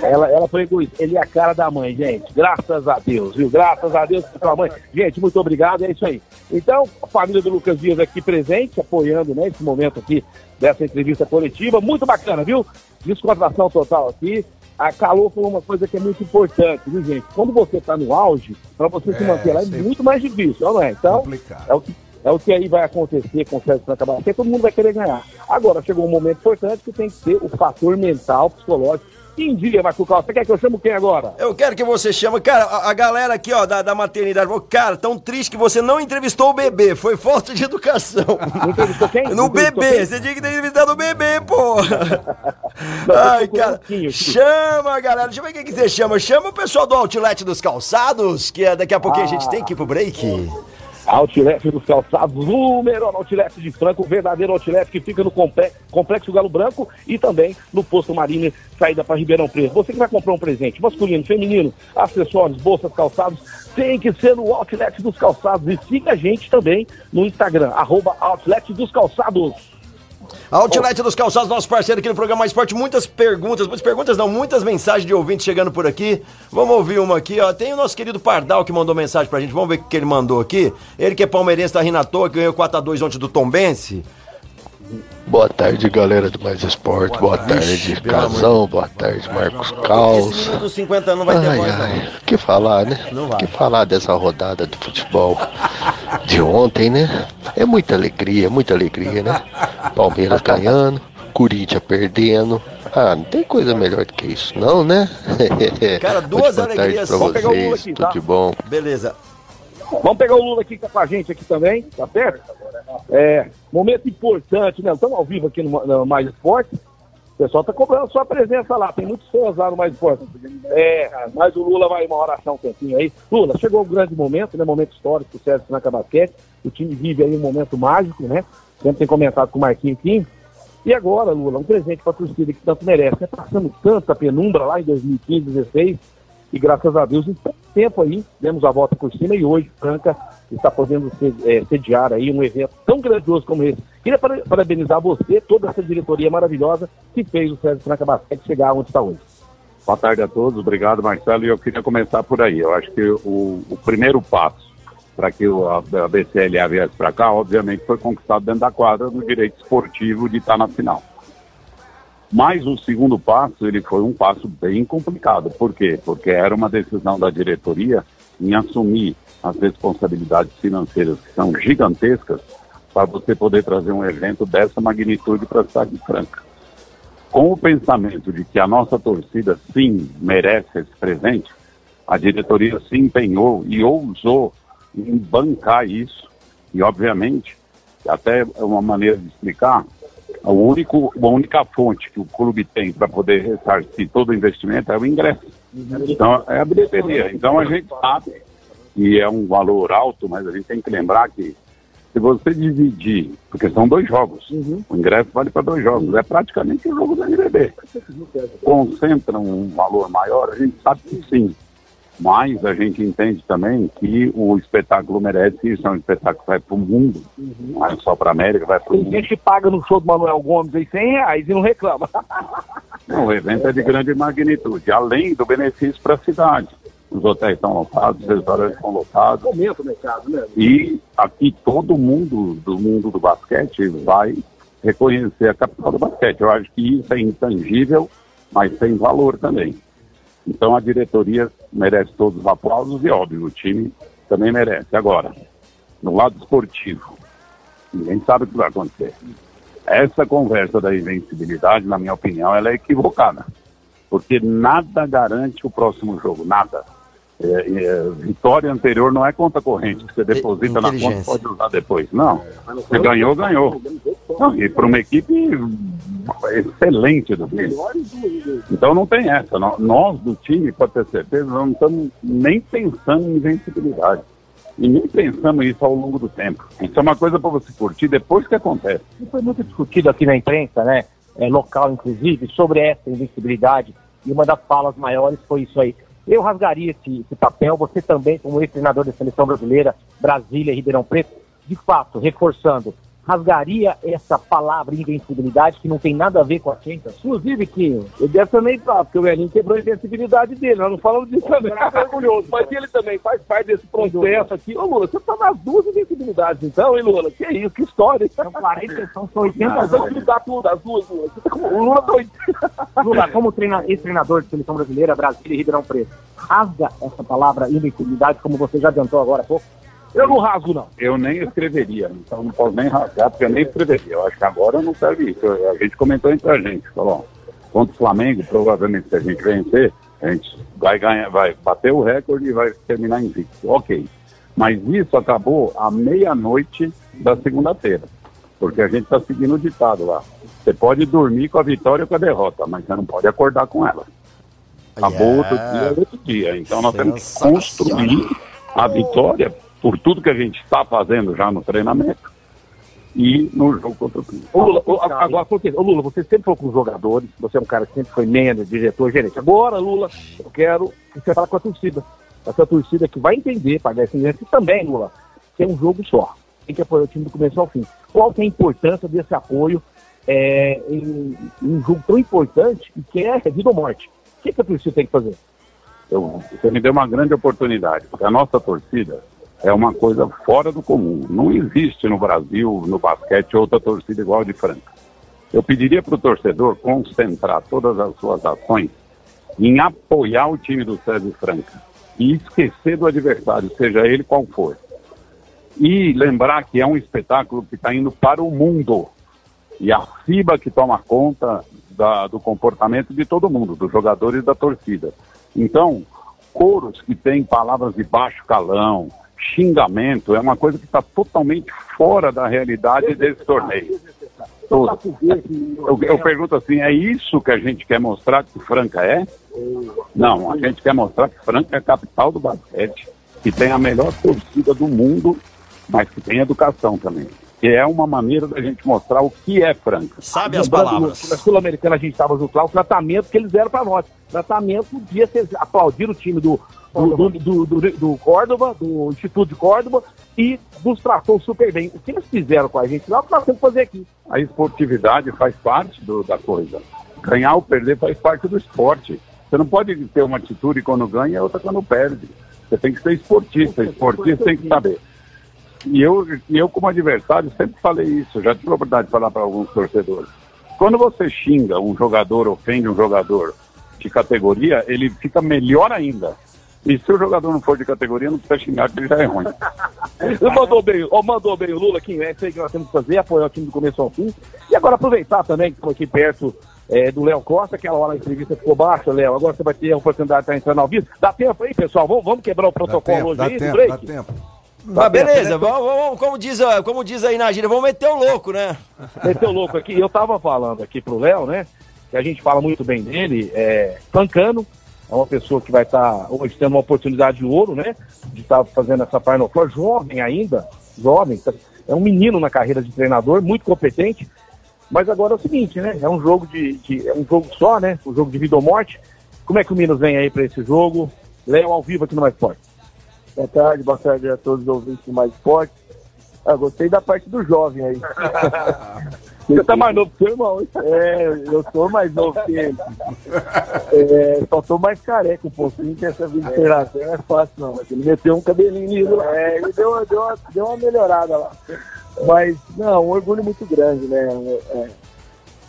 Ela, ela foi egoísta. Ele é a cara da mãe, gente. Graças a Deus, viu? Graças a Deus pela mãe. Gente, muito obrigado, é isso aí. Então, a família do Lucas Dias aqui presente, apoiando, né, esse momento aqui dessa entrevista coletiva. Muito bacana, viu? Descontração total aqui. A Calor falou uma coisa que é muito importante, viu, gente? Quando você tá no auge, para você se É, manter lá é sempre. muito mais difícil, não é? Então, é o que é o que aí vai acontecer com o Sérgio Franca Basquete, todo mundo vai querer ganhar. Agora, chegou um momento importante que tem que ter o fator mental, psicológico. Em dia, Marco Cal, você quer que eu chame quem agora? Eu quero que você chame. Cara, a, a galera aqui, ó, da, da maternidade, falou, cara, tão triste que você não entrevistou o bebê. Foi falta de educação. Não entrevistou quem? No Não entrevistou bebê, quem? você tinha que ter entrevistado o bebê, pô. Ai, cara. Chama, galera. Deixa eu ver quem que você chama. Chama o pessoal do Outlet dos Calçados, que é, daqui a pouquinho a gente tem que ir pro break. Outlet dos calçados, número um Outlet de Franco, o verdadeiro Outlet que fica no comple- Complexo Galo Branco e também no Posto Marine, saída para Ribeirão Preto. Você que vai comprar um presente, masculino, feminino, acessórios, bolsas, calçados, tem que ser no Outlet dos Calçados. E siga a gente também no Instagram, arroba Outlet dos Calçados. Outlet dos Calçados, nosso parceiro aqui no programa Esporte. Muitas perguntas, muitas perguntas não, muitas mensagens de ouvintes chegando por aqui. Vamos ouvir uma aqui, ó. Tem o nosso querido Pardal que mandou mensagem pra gente. Vamos ver o que ele mandou aqui. Ele que é palmeirense, tá rindo à toa, que ganhou 4x2 ontem do Tombense. Boa tarde, galera do Mais Esporte. Boa tarde, pelo amor Casão. Boa tarde, Marcos Caos. Dos 50 anos não vai ter Ai, voz, ai, não. que falar, né? Vai. Que falar dessa rodada do futebol de ontem, né? É muita alegria, muita alegria, né? Palmeiras ganhando, Corinthians perdendo. Ah, não tem coisa melhor do que isso, não, né? Cara, duas boa tarde alegrias. pra Vamos pegar o aqui, tudo tá? de bom. Beleza. Vamos pegar o Lula aqui que tá com a gente aqui também, tá certo? É, momento importante, né? Estamos ao vivo aqui no, no Mais Esporte. O pessoal tá cobrando sua presença lá. Tem muitos fãs lá no Mais Esporte. É, mas o Lula vai uma oração um tempinho aí. Lula, chegou um grande momento, né? Momento histórico do Sérgio Franca Basquete. O time vive aí um momento mágico, né? Sempre tem comentado com o Marquinhos Kim. E agora, Lula, um presente para a torcida que tanto merece. Né? Passando tanta penumbra lá em 2015, 2016. E graças a Deus, em pouco tempo aí, demos a volta por cima e hoje Franca está podendo é, sediar aí um evento tão grandioso como esse. Queria para- parabenizar você, toda essa diretoria maravilhosa que fez o Sérgio Franca Basquete chegar onde está hoje. Boa tarde a todos, obrigado Marcelo. E eu queria começar por aí. Eu acho que o, o primeiro passo para que o, a BCLA viesse para cá, obviamente, foi conquistado dentro da quadra no direito esportivo de estar na final. Mas o segundo passo, ele foi um passo bem complicado. Por quê? Porque era uma decisão da diretoria em assumir as responsabilidades financeiras que são gigantescas para você poder trazer um evento dessa magnitude para a cidade de Franca com o pensamento de que a nossa torcida sim merece esse presente, a diretoria se empenhou e ousou em bancar isso. E, obviamente, até uma maneira de explicar, o único, a única fonte que o clube tem para poder ressarcir todo o investimento é o ingresso. Então, é a bilheteria. Então, a gente sabe, e é um valor alto, mas a gente tem que lembrar que se você dividir, porque são dois jogos, o ingresso vale para dois jogos, é praticamente um jogo do NBB. Concentram um valor maior, a gente sabe que sim. Mas a gente entende também que o espetáculo merece isso, é um espetáculo que vai para o mundo, não é só para a América, vai para o Tem mundo. gente que paga no show do Manuel Gomes aí 100 reais e não reclama. Não, o evento é de grande magnitude, além do benefício para a cidade. os hotéis estão lotados, os restaurantes estão lotados. Momento o mercado, né? E aqui todo mundo do mundo do basquete vai reconhecer a capital do basquete. Eu acho que isso é intangível, mas tem valor também. Então a diretoria merece todos os aplausos e, óbvio, o time também merece. Agora, no lado esportivo, ninguém sabe o que vai acontecer. Essa conversa da invencibilidade, na minha opinião, ela é equivocada. Porque nada garante o próximo jogo, nada. É, é, vitória anterior não é conta corrente que você deposita na conta e pode usar depois. Não. Você ganhou, ganhou. Não, e para uma equipe excelente do time. Então não tem essa. Nós do time, pode ter certeza, não estamos nem pensando em invencibilidade. E nem pensamos isso ao longo do tempo. Isso é uma coisa para você curtir depois que acontece. Foi muito discutido aqui na imprensa, né? É, local, inclusive, sobre essa invencibilidade. E uma das falas maiores foi isso aí. Eu rasgaria esse, esse papel, você também, como ex-treinador da seleção brasileira, Brasília e Ribeirão Preto, de fato, reforçando, rasgaria essa palavra invencibilidade que não tem nada a ver com a Champions? Inclusive, Quinho, eu deve também falar, porque o Velhinho quebrou a invencibilidade dele, nós não falamos disso também, é orgulhoso, mas ele também faz parte desse processo aqui. Ô Lula, você tá nas duas invencibilidades então, hein Lula? Que isso, que história. São 40, são 80 anos. Você explicar tudo, as duas, Lula. O Lula doido. Lula, como treina, ex-treinador de seleção brasileira, Brasília e Ribeirão Preto, rasga essa palavra invencibilidade, como você já adiantou agora há pouco? Eu não rasgo, não. Eu nem escreveria, então não posso nem rasgar, porque eu nem escreveria. Eu acho que agora não serve isso. A gente comentou entre a gente, falou, contra o Flamengo, provavelmente se a gente vencer, a gente vai ganhar, vai bater o recorde e vai terminar invicto. Ok. Mas isso acabou à meia-noite da segunda-feira. Porque a gente está seguindo o ditado lá. Você pode dormir com a vitória ou com a derrota, mas você não pode acordar com ela. Acabou yeah. outro dia, outro dia. Então nós temos que construir a vitória por tudo que a gente está fazendo já no treinamento e no jogo contra o time. Ô Lula, agora, porque, ô Lula, você sempre foi com os jogadores, você é um cara que sempre foi manager, diretor, gerente. Agora, Lula, eu quero que você fale com a torcida. Essa torcida que vai entender, pagar esse dinheiro, e também, Lula, que é um jogo só. Tem que apoiar o time do começo ao fim. Qual que é a importância desse apoio é, em, em, um jogo tão importante e que é vida ou morte? O que, que a torcida tem que fazer? Eu, você me deu uma grande oportunidade, porque a nossa torcida é uma coisa fora do comum. Não existe no Brasil, no basquete, outra torcida igual a de Franca. Eu pediria para o torcedor concentrar todas as suas ações em apoiar o time do César Franca e esquecer do adversário, seja ele qual for. E lembrar que é um espetáculo que está indo para o mundo. E a FIBA que toma conta da, do comportamento de todo mundo, dos jogadores e da torcida. Então, coros que têm palavras de baixo calão, xingamento é uma coisa que está totalmente fora da realidade desse torneio. Eu, eu, pergunto assim, é isso que a gente quer mostrar que Franca é? Não, a gente quer mostrar que Franca é a capital do basquete, que tem a melhor torcida do mundo, mas que tem educação também. Que é uma maneira da gente mostrar o que é Franca. Sabe as palavras. Na Sul-Americana a gente estava junto lá, o tratamento que eles deram para nós. Tratamento podia ser aplaudir o time do, do, do, do, do, Córdoba, do Instituto de Córdoba, e nos tratou super bem. O que eles fizeram com a gente lá, nós temos que fazer aqui. A esportividade faz parte do, da coisa. Ganhar ou perder faz parte do esporte. Você não pode ter uma atitude quando ganha e outra quando perde. Você tem que ser esportista. Esportista tem que saber. E eu, eu como adversário, sempre falei isso. Já tive a oportunidade de falar para alguns torcedores. Quando você xinga um jogador, ofende um jogador de categoria, ele fica melhor ainda. E se o jogador não for de categoria, não precisa xingar, porque ele já é ruim. mandou bem, oh, mandou bem o Lula aqui, é isso aí que nós temos que fazer, apoiar o time do começo ao fim. E agora aproveitar também que estou aqui perto é, do Léo Costa, aquela hora a entrevista ficou baixa, Léo. Agora você vai ter a oportunidade de estar entrando ao vivo. Dá tempo aí, pessoal? Vamos, vamos quebrar o protocolo dá hoje tempo, aí, dá break? dá tempo. Mas beleza, vamos, vamos, como, diz, a- como diz aí na gíria, vamos meter o louco, né? Meteu louco aqui. Eu tava falando aqui pro Léo, né? Que a gente fala muito bem dele, é Pancano, é uma pessoa que vai estar hoje tendo uma oportunidade de ouro, né? De estar fazendo essa Final Four, jovem ainda, jovem, tá- é um menino na carreira de treinador, muito competente. Mas agora é o seguinte, né? É um jogo de, de- é um jogo só, né? Um jogo de vida ou morte. Como é que o Minas vem aí para esse jogo? Léo ao vivo aqui no Mais Forte. Boa tarde, boa tarde a todos os ouvintes do Mais Esporte. Ah, gostei da parte do jovem aí. Você tá mais novo que seu irmão? É, eu sou mais novo que ele. É, só tô mais careca um pouquinho, que essa geração não é fácil, não. Mas ele meteu um cabelinho lindo lá. É, ele deu, deu, uma, deu uma melhorada lá. Mas, não, um orgulho muito grande, né? É,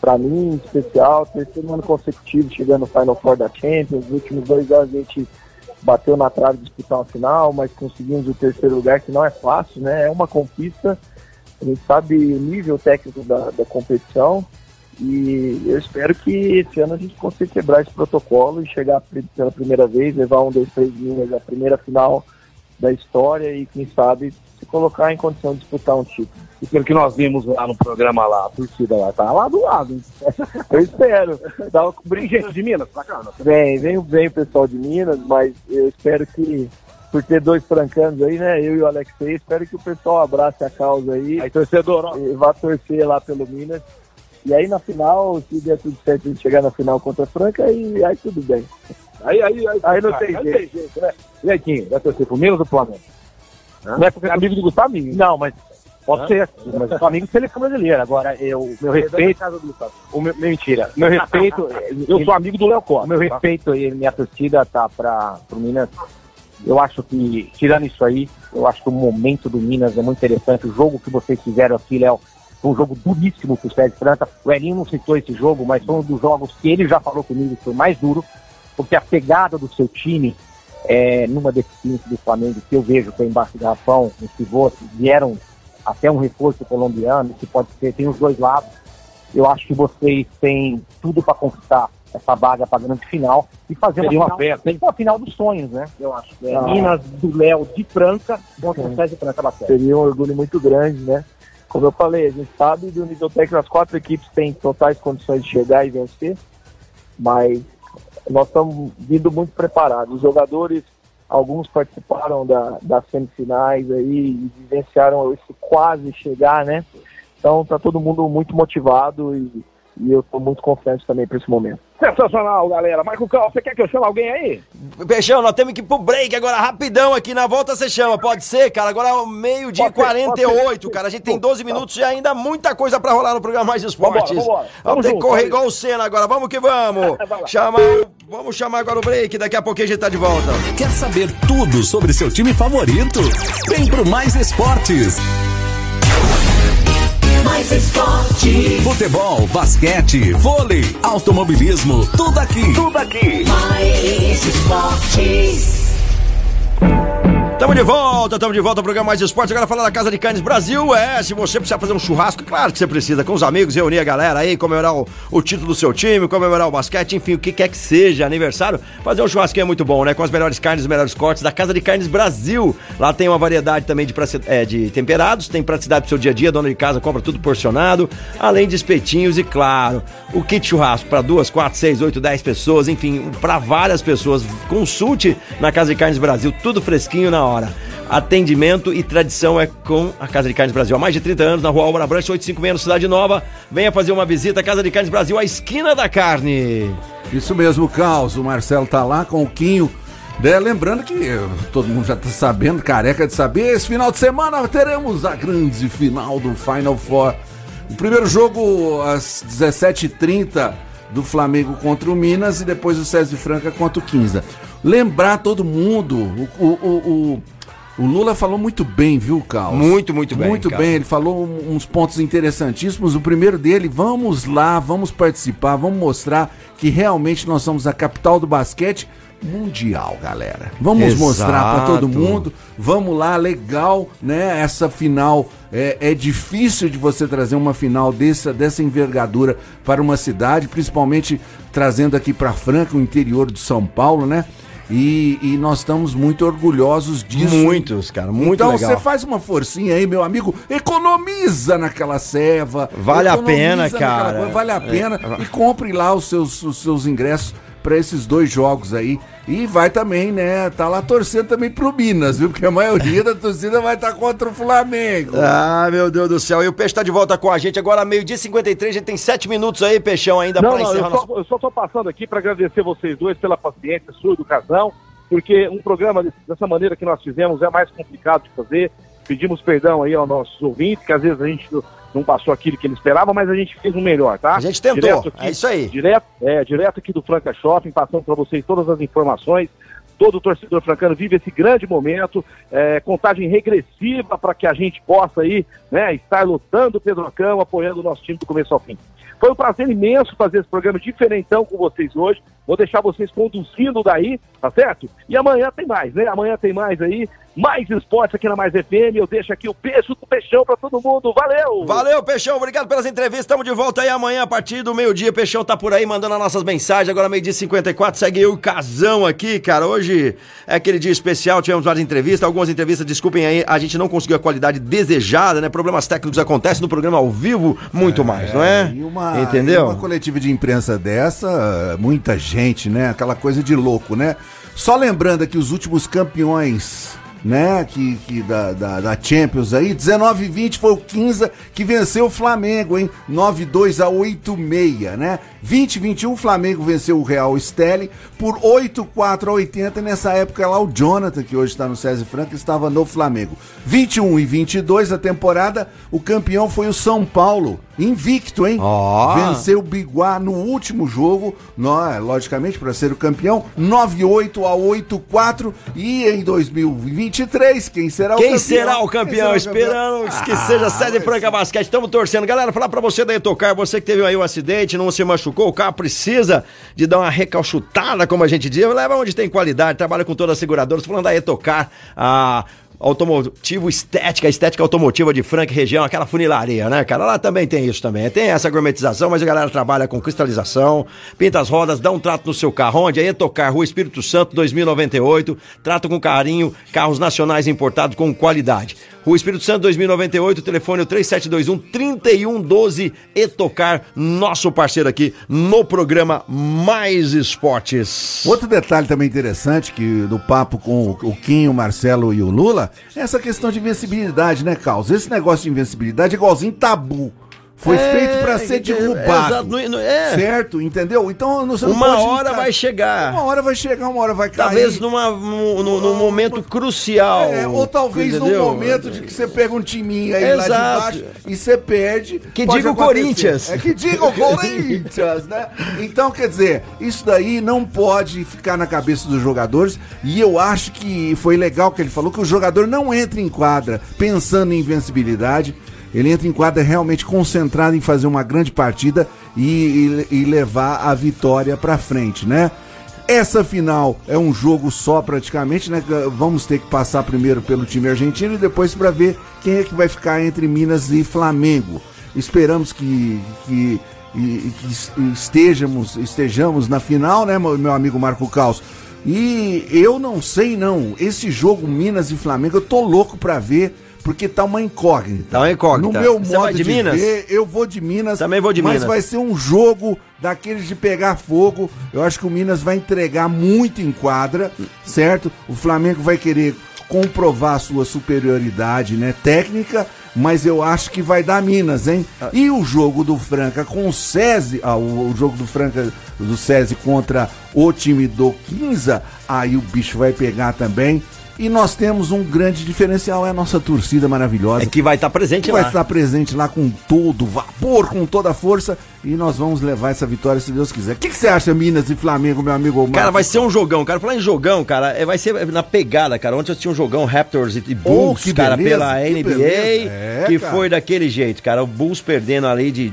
pra mim, especial, terceiro ano consecutivo chegando no Final Four da Champions. Os últimos dois anos a gente bateu na trave de disputar uma final, mas conseguimos o terceiro lugar, que não é fácil, né? É uma conquista. A gente sabe o nível técnico da, da competição e eu espero que esse ano a gente consiga quebrar esse protocolo e chegar pela primeira vez, levar um, dois, três Minas à primeira final da história e, quem sabe, se colocar em condição de disputar um título. E pelo que nós vimos lá no programa lá, a torcida lá, tá lá do lado? Eu espero. Dá um Brinque gente de Minas, não. Vem, vem, vem o pessoal de Minas, mas eu espero que, por ter dois francanos aí, né? Eu e o Alexei, espero que o pessoal abrace a causa aí. Aí, torcedor, ó. E vá torcer lá pelo Minas. E aí na final, se der tudo certo, a gente chegar na final contra a Franca, aí, aí tudo bem. Aí, aí, aí, Aí não ah, tem aí jeito. tem jeito, né? E aí, Kim, vai torcer pro Minas ou pro Flamengo? Não é porque é amigo do Gustavo? Não, mas pode ser. Mas eu sou amigo de seleção brasileira. Agora, eu, meu respeito. O meu, mentira. Meu respeito. Eu sou amigo do Léo Costa. O meu tá? respeito e minha torcida tá para o Minas. Eu acho que, tirando isso aí, eu acho que o momento do Minas é muito interessante. O jogo que vocês fizeram aqui, Léo, foi um jogo duríssimo pro Sérgio França. O Elinho não citou esse jogo, mas foi um dos jogos que ele já falou comigo que foi mais duro, porque a pegada do seu time é, numa deficiência do Flamengo, que eu vejo que é embaixo do garrafão, os vieram até um reforço colombiano, que pode ser, tem os dois lados. Eu acho que vocês têm tudo para conquistar essa vaga para grande final e fazer Seria uma, uma final, festa, hein? uma final dos sonhos, né? Eu acho. É, Ah. Minas do Léo de Franca contra o. César Franca Basquete. Seria um orgulho muito grande, né? Como eu falei, a gente sabe do nível técnico, as quatro equipes têm totais condições de chegar e vencer, mas nós estamos vindo muito preparados. Os jogadores, alguns participaram da, das semifinais aí e vivenciaram esse quase chegar, né? Então tá todo mundo muito motivado e, e eu estou muito confiante também para esse momento. Sensacional, galera. Marco Cal, você quer que eu chame alguém aí? Peixão, nós temos que ir pro break agora, rapidão aqui. Na volta você chama, pode ser, cara? Agora é o meio-dia e Pode ser, 48, cara. A gente tem 12 minutos e ainda muita coisa pra rolar no programa Mais Esportes. Vambora, vambora. Vamos Tamo ter que correr igual o Senna agora. Vamos que vamos. Chama, vamos chamar agora o break. Daqui a pouquinho a gente tá de volta. Quer saber tudo sobre seu time favorito? Vem pro Mais Esportes. Mais esporte. Futebol, basquete, vôlei, automobilismo, tudo aqui. Tudo aqui. Mais esportes. Tamo de volta, tamo de volta ao programa Mais Esportes. Agora falar da Casa de Carnes Brasil. É, se você precisar fazer um churrasco, claro que você precisa, com os amigos, reunir a galera aí, comemorar o, o título do seu time, comemorar o basquete, enfim, o que quer que seja, aniversário. Fazer um churrasquinho é muito bom, né? Com as melhores carnes, os melhores cortes da Casa de Carnes Brasil. Lá tem uma variedade também de, é, de temperados, tem praticidade pro seu dia a dia, dona de casa compra tudo porcionado, além de espetinhos e, claro, o kit churrasco para duas, quatro, seis, oito, dez pessoas, enfim, para várias pessoas. Consulte na Casa de Carnes Brasil, tudo fresquinho na hora. Atendimento e tradição é com a Casa de Carnes Brasil. Há mais de 30 anos, na rua Álvaro Branco, 856, no Cidade Nova. Venha fazer uma visita à Casa de Carnes Brasil, a esquina da carne. Isso mesmo, Caos. O Marcelo tá lá com o Quinho. né? lembrando que eh, todo mundo já tá sabendo, careca de saber, esse final de semana teremos a grande final do Final Four. O primeiro jogo às 17h30 do Flamengo contra o Minas e depois o César de Franca contra o 15. Lembrar todo mundo, o, o, o, o- Lula falou muito bem, viu, Caos? Muito, muito bem, Muito bem, ele falou uns pontos interessantíssimos. O primeiro dele, vamos lá, vamos participar, vamos mostrar que realmente nós somos a capital do basquete mundial, galera. Vamos Exato. mostrar para todo mundo. Vamos lá, legal, né? Essa final é, é difícil de você trazer uma final dessa, dessa envergadura para uma cidade, principalmente trazendo aqui para Franca, o interior de São Paulo, né? E, e nós estamos muito orgulhosos disso. Muitos, cara, muito então, legal. você faz uma forcinha aí, meu amigo, economiza naquela ceva. Vale a pena, naquela cara. coisa, Vale a É. pena. E compre lá os seus, os seus ingressos para esses dois jogos aí. E vai também, né? Tá lá torcendo também pro Minas, viu? Porque a maioria da torcida vai estar contra o Flamengo. Ah, meu Deus do céu. E o Peixe tá de volta com a gente agora, meio-dia e 53. A gente tem sete minutos aí, Peixão, ainda Não, pra não, eu encerrar só, nosso. eu só tô passando aqui para agradecer vocês dois pela paciência, sua educação, porque um programa dessa maneira que nós fizemos é mais complicado de fazer. Pedimos perdão aí aos nossos ouvintes, que às vezes a gente não- passou aquilo que ele esperava, mas a gente fez o melhor, tá? A gente tentou, é isso aí. Direto, é, direto aqui do Franca Shopping, passando para vocês todas as informações. Todo torcedor francano vive esse grande momento, é, contagem regressiva para que a gente possa aí, né, estar lutando o Pedrocão, apoiando o nosso time do começo ao fim. Foi um prazer imenso fazer esse programa diferentão com vocês hoje. Vou deixar vocês conduzindo daí, tá certo? E amanhã tem mais, né? Amanhã tem mais aí, mais esportes aqui na Mais FM. Eu deixo aqui o beijo do Peixão para todo mundo. Valeu! Valeu, Peixão. Obrigado pelas entrevistas. Estamos de volta aí amanhã a partir do meio-dia. Peixão tá por aí mandando as nossas mensagens. Agora, meio-dia e 54. Segue eu o Casão aqui, cara. Hoje é aquele dia especial. Tivemos várias entrevistas. Algumas entrevistas, desculpem aí, a gente não conseguiu a qualidade desejada, né? Problemas técnicos acontecem no programa ao vivo, muito mais, não é? E uma, Entendeu? e uma coletiva de imprensa dessa, muita gente, né? Aquela coisa de louco, né? Só lembrando aqui os últimos campeões, né? Que, que da, da, da Champions aí, 19 e 20 foi o 15 que venceu o Flamengo, hein? 9-2 a 8-6, né? 20 e 21 o Flamengo venceu o Real Stelle por 8-4 a 80. Nessa época lá o Jonathan, que hoje está no César Franca, estava no Flamengo. 21 e 22 a temporada, o campeão foi o São Paulo. Invicto, hein? Ó. Venceu o Biguá no último jogo, nó- logicamente, para ser o campeão, 9-8 a 8-4. E em 2023, quem será o Quem campeão? será o Quem campeão? será o campeão? Esperando que Ah, seja sede Franca Basquete. Estamos torcendo. Galera, falar pra você da Etocar, você que teve aí um acidente, não se machucou, o carro precisa de dar uma recalchutada, como a gente diz. Leva onde tem qualidade, trabalha com todas as seguradoras. Falando da Etocar, a automotivo estética, estética automotiva de Franca e região, aquela funilaria, né, cara? Lá também tem isso também. Tem essa gourmetização, mas a galera trabalha com cristalização, pinta as rodas, dá um trato no seu carro. Onde? A Etocar, Rua Espírito Santo, 2098. Trato com carinho, carros nacionais importados com qualidade. Rua Espírito Santo 2098, telefone é o 3721 3112 Etocar, nosso parceiro aqui no programa Mais Esportes. Outro detalhe também interessante que do papo com o- Quinho, o Marcelo e o Lula é essa questão de invencibilidade, né, Carlos? Esse negócio de invencibilidade é igualzinho tabu. Foi É, feito pra ser é, derrubado. exato, não- não- é. Certo? Entendeu? Então você não Uma pode hora vai chegar. Uma hora vai chegar, uma hora vai cair. Talvez numa, num, num- num momento crucial. É, ou talvez entendeu? num momento de que você pega um timinho aí lá de Exato. baixo e você perde. Que diga o. Corinthians. É que diga o Corinthians, né? Então, quer dizer, isso daí não pode ficar na cabeça dos jogadores. E eu acho que foi legal que ele falou que o jogador não entra em quadra pensando em invencibilidade. Ele entra em quadra realmente concentrado em fazer uma grande partida e, e- e levar a vitória pra frente, né? Essa final é um jogo só praticamente, né? Vamos ter que passar primeiro pelo time argentino e depois para ver quem é que vai ficar entre Minas e Flamengo. Esperamos que, que, que es- estejamos, estejamos na final, né, meu amigo Marco Caos? E eu não sei não, esse jogo Minas e Flamengo eu tô louco pra ver. Porque tá uma incógnita. Tá uma incógnita. No meu Você modo de de, Minas? ver, eu vou de Minas. Também vou de mas Minas. vai ser um jogo daqueles de pegar fogo. Eu acho que o Minas vai entregar muito em quadra, certo? O Flamengo vai querer comprovar a sua superioridade, né, técnica, mas eu acho que vai dar Minas, hein? E o jogo do Franca com o SESI, ah, o, o jogo do Franca do SESI contra o time do Quinza, aí o bicho vai pegar também. E nós temos um grande diferencial, é a nossa torcida maravilhosa. É que vai estar presente que lá. vai estar presente lá com todo vapor, com toda a força. E nós vamos levar essa vitória se Deus quiser. O que, que você acha, Minas e Flamengo, meu amigo? Marcos? Cara, vai ser um jogão, cara. Falar em jogão, cara, é, vai ser na pegada, cara. Ontem eu tinha um jogão Raptors e Bulls, Oh, cara, beleza, pela que NBA. É, que cara. foi daquele jeito, cara. O Bulls perdendo ali de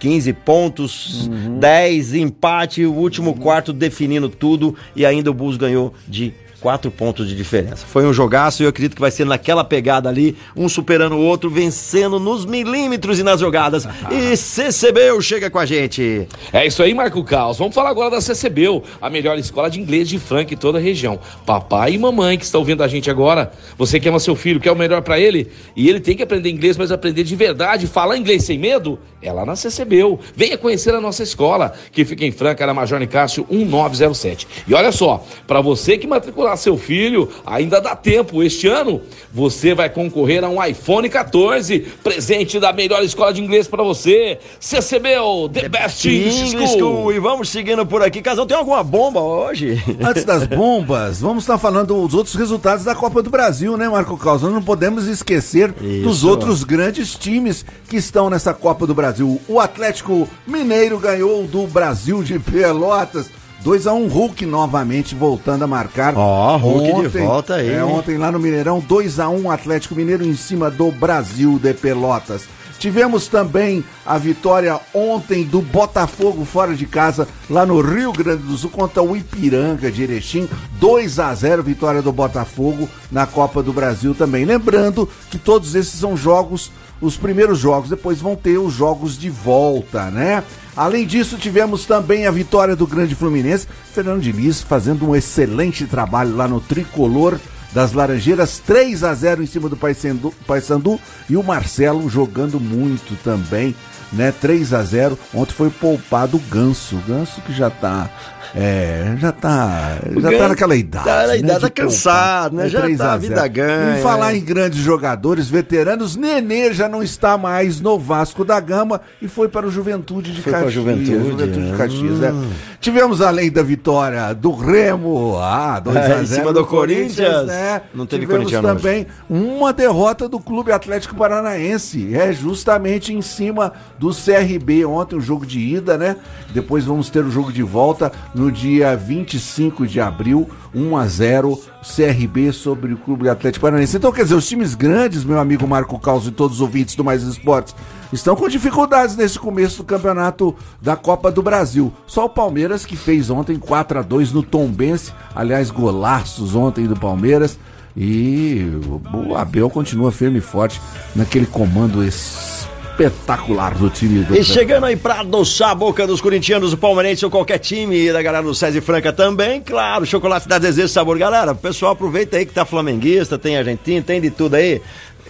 15 pontos, Uhum. 10 empate, o último quarto definindo tudo e ainda o Bulls ganhou de quatro pontos de diferença. Foi um jogaço e eu acredito que vai ser naquela pegada ali, um superando o outro, vencendo nos milímetros e nas jogadas. E CCBU chega com a gente. É isso aí, Marco Caos. Vamos falar agora da CCBU, a melhor escola de inglês de Franca em toda a região. Papai e mamãe que estão ouvindo a gente agora, você que ama seu filho, quer o melhor pra ele, e ele tem que aprender inglês, mas aprender de verdade, falar inglês sem medo, é lá na CCBU. Venha conhecer a nossa escola, que fica em Franca, na Major Nicásio 1907. E olha só, para você que matricular lá seu filho, ainda dá tempo. Este ano você vai concorrer a um iPhone 14, presente da melhor escola de inglês para você. CCBU, The, Best English School. School. E vamos seguindo por aqui. Casal, tem alguma bomba hoje? Antes das bombas, vamos estar falando dos outros resultados da Copa do Brasil, né, Marco Caos? Nós não podemos esquecer dos Isso. outros grandes times que estão nessa Copa do Brasil. O Atlético Mineiro ganhou do Brasil de Pelotas. 2x1 Hulk novamente voltando a marcar. Ó, Hulk de volta aí, É, ontem lá no Mineirão, 2x1 Atlético Mineiro em cima do Brasil de Pelotas. Tivemos também a vitória ontem do Botafogo fora de casa, lá no Rio Grande do Sul, contra o Ipiranga de Erechim. 2 a 0 vitória do Botafogo na Copa do Brasil também. Lembrando que todos esses são jogos, os primeiros jogos, depois vão ter os jogos de volta, né? Além disso, tivemos também a vitória do Grande Fluminense. Fernando Diniz fazendo um excelente trabalho lá no Tricolor das Laranjeiras, 3 a 0 em cima do Paysandu, Paysandu e o Marcelo jogando muito também, né? 3 a 0. Ontem foi poupado o Ganso, o Ganso que já tá é, já tá, já tá naquela idade, tá na né, idade, de tá cansado, né? Já 3 tá, a vida 0. ganha. Em falar em grandes jogadores veteranos, Nenê já não está mais no Vasco da Gama e foi para o Juventude de Foi Caxias. Juventude, de é. Caxias, é. Hum. Tivemos além da vitória do Remo, ah, 2 É, a 0 em cima do Corinthians. né? Não teve Tivemos corintiano também uma derrota do Clube Atlético Paranaense, é justamente em cima do CRB ontem o jogo de ida, né? Depois vamos ter o jogo de volta no dia 25 de abril, 1 a 0 CRB sobre o Clube Atlético Paranaense. Então, quer dizer, os times grandes, meu amigo Marco Caos e todos os ouvintes do Mais Esportes, estão com dificuldades nesse começo do campeonato da Copa do Brasil. Só o Palmeiras que fez ontem 4 a 2 no Tombense, aliás, golaços ontem do Palmeiras. E o Abel continua firme e forte naquele comando espetacular do time do E chegando aí pra adoçar a boca dos corintianos, do palmeirense ou qualquer time e da galera do César e Franca também, claro, chocolate da Zezé Sabor. Galera, o pessoal aproveita aí que tá flamenguista, tem argentino, tem de tudo aí.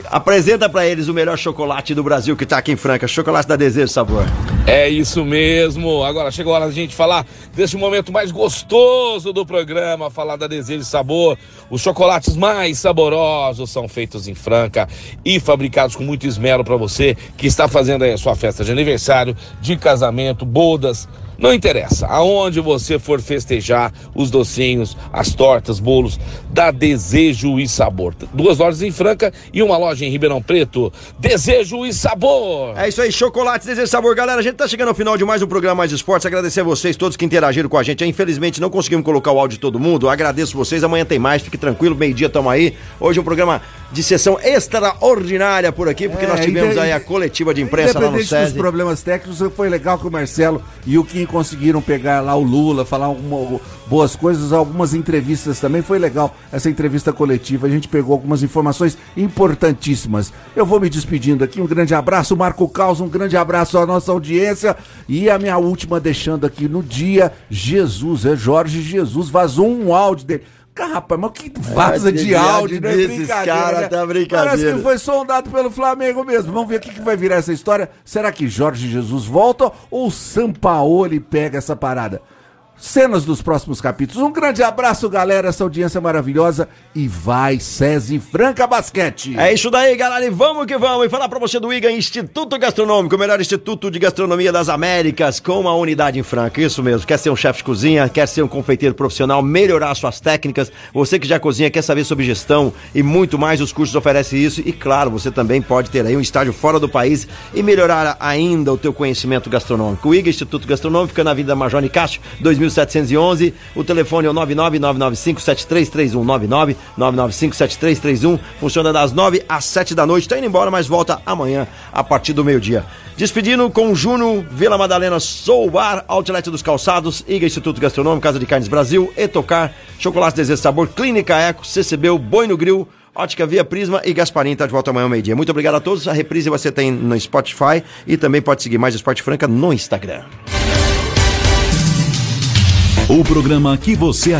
Apresenta pra eles o melhor chocolate do Brasil que tá aqui em Franca, chocolate da Desejo Sabor. É isso mesmo. Agora chegou a hora da gente falar desse momento mais gostoso do programa, falar da Desejo Sabor. Os chocolates mais saborosos são feitos em Franca e fabricados com muito esmero para você que está fazendo aí a sua festa de aniversário, de casamento, bodas. Não interessa, aonde você for festejar os docinhos, as tortas, bolos, dá Desejo e Sabor. Duas lojas em Franca e uma loja em Ribeirão Preto. Desejo e Sabor. É isso aí, chocolate Desejo Sabor. Galera, a gente tá chegando ao final de mais um programa Mais Esportes. Agradecer a vocês todos que interagiram com a gente. Infelizmente não conseguimos colocar o áudio de todo mundo. Agradeço vocês. Amanhã tem mais, fique tranquilo. Meio-dia tamo aí. Hoje um programa de sessão extraordinária por aqui, porque É, nós tivemos aí a coletiva de imprensa lá no Independente dos SESI. problemas técnicos, foi legal que o Marcelo e o Kim conseguiram pegar lá o Lula, falar alguma- boas coisas, algumas entrevistas também. Foi legal essa entrevista coletiva. A gente pegou algumas informações importantíssimas. Eu vou me despedindo aqui. Um grande abraço, Marco Caos. Um grande abraço à nossa audiência. E a minha última deixando aqui no dia Jesus, é Jorge Jesus. Vazou um áudio dele. Cara, rapaz, mas que vaza É, de, de áudio, né? cara, né? tá brincadeira. Parece que foi sondado pelo Flamengo mesmo. Vamos ver o que, que vai virar essa história. Será que Jorge Jesus volta ou Sampaoli pega essa parada? Cenas dos próximos capítulos. Um grande abraço, galera, essa audiência maravilhosa. E vai, César Franca Basquete. É isso daí, galera, e vamos que vamos. E falar pra você do IGA Instituto Gastronômico, o melhor instituto de gastronomia das Américas, com uma unidade em Franca. Isso mesmo. Quer ser um chefe de cozinha, quer ser um confeiteiro profissional, melhorar suas técnicas. Você que já cozinha, quer saber sobre gestão e muito mais, os cursos oferecem isso. E claro, você também pode ter aí um estágio fora do país e melhorar ainda o teu conhecimento gastronômico. O IGA Instituto Gastronômico na Avenida Major Nicásio, 2711. O telefone é o 999957331. 999957331. Funciona das 9 às 7 da noite. Tá indo embora, mas volta amanhã a partir do meio-dia. Despedindo com o Juno, Vila Madalena, Sou Bar, Outlet dos Calçados, IGA Instituto Gastronômico, Casa de Carnes Brasil, Etocar, Chocolate Desejo Sabor, Clínica Eco, CCB, Boi no Grill, Ótica Via Prisma e Gasparim tá de volta amanhã ao meio-dia. Muito obrigado a todos. A reprise você tem no Spotify e também pode seguir mais Esporte Franca no Instagram. O programa que você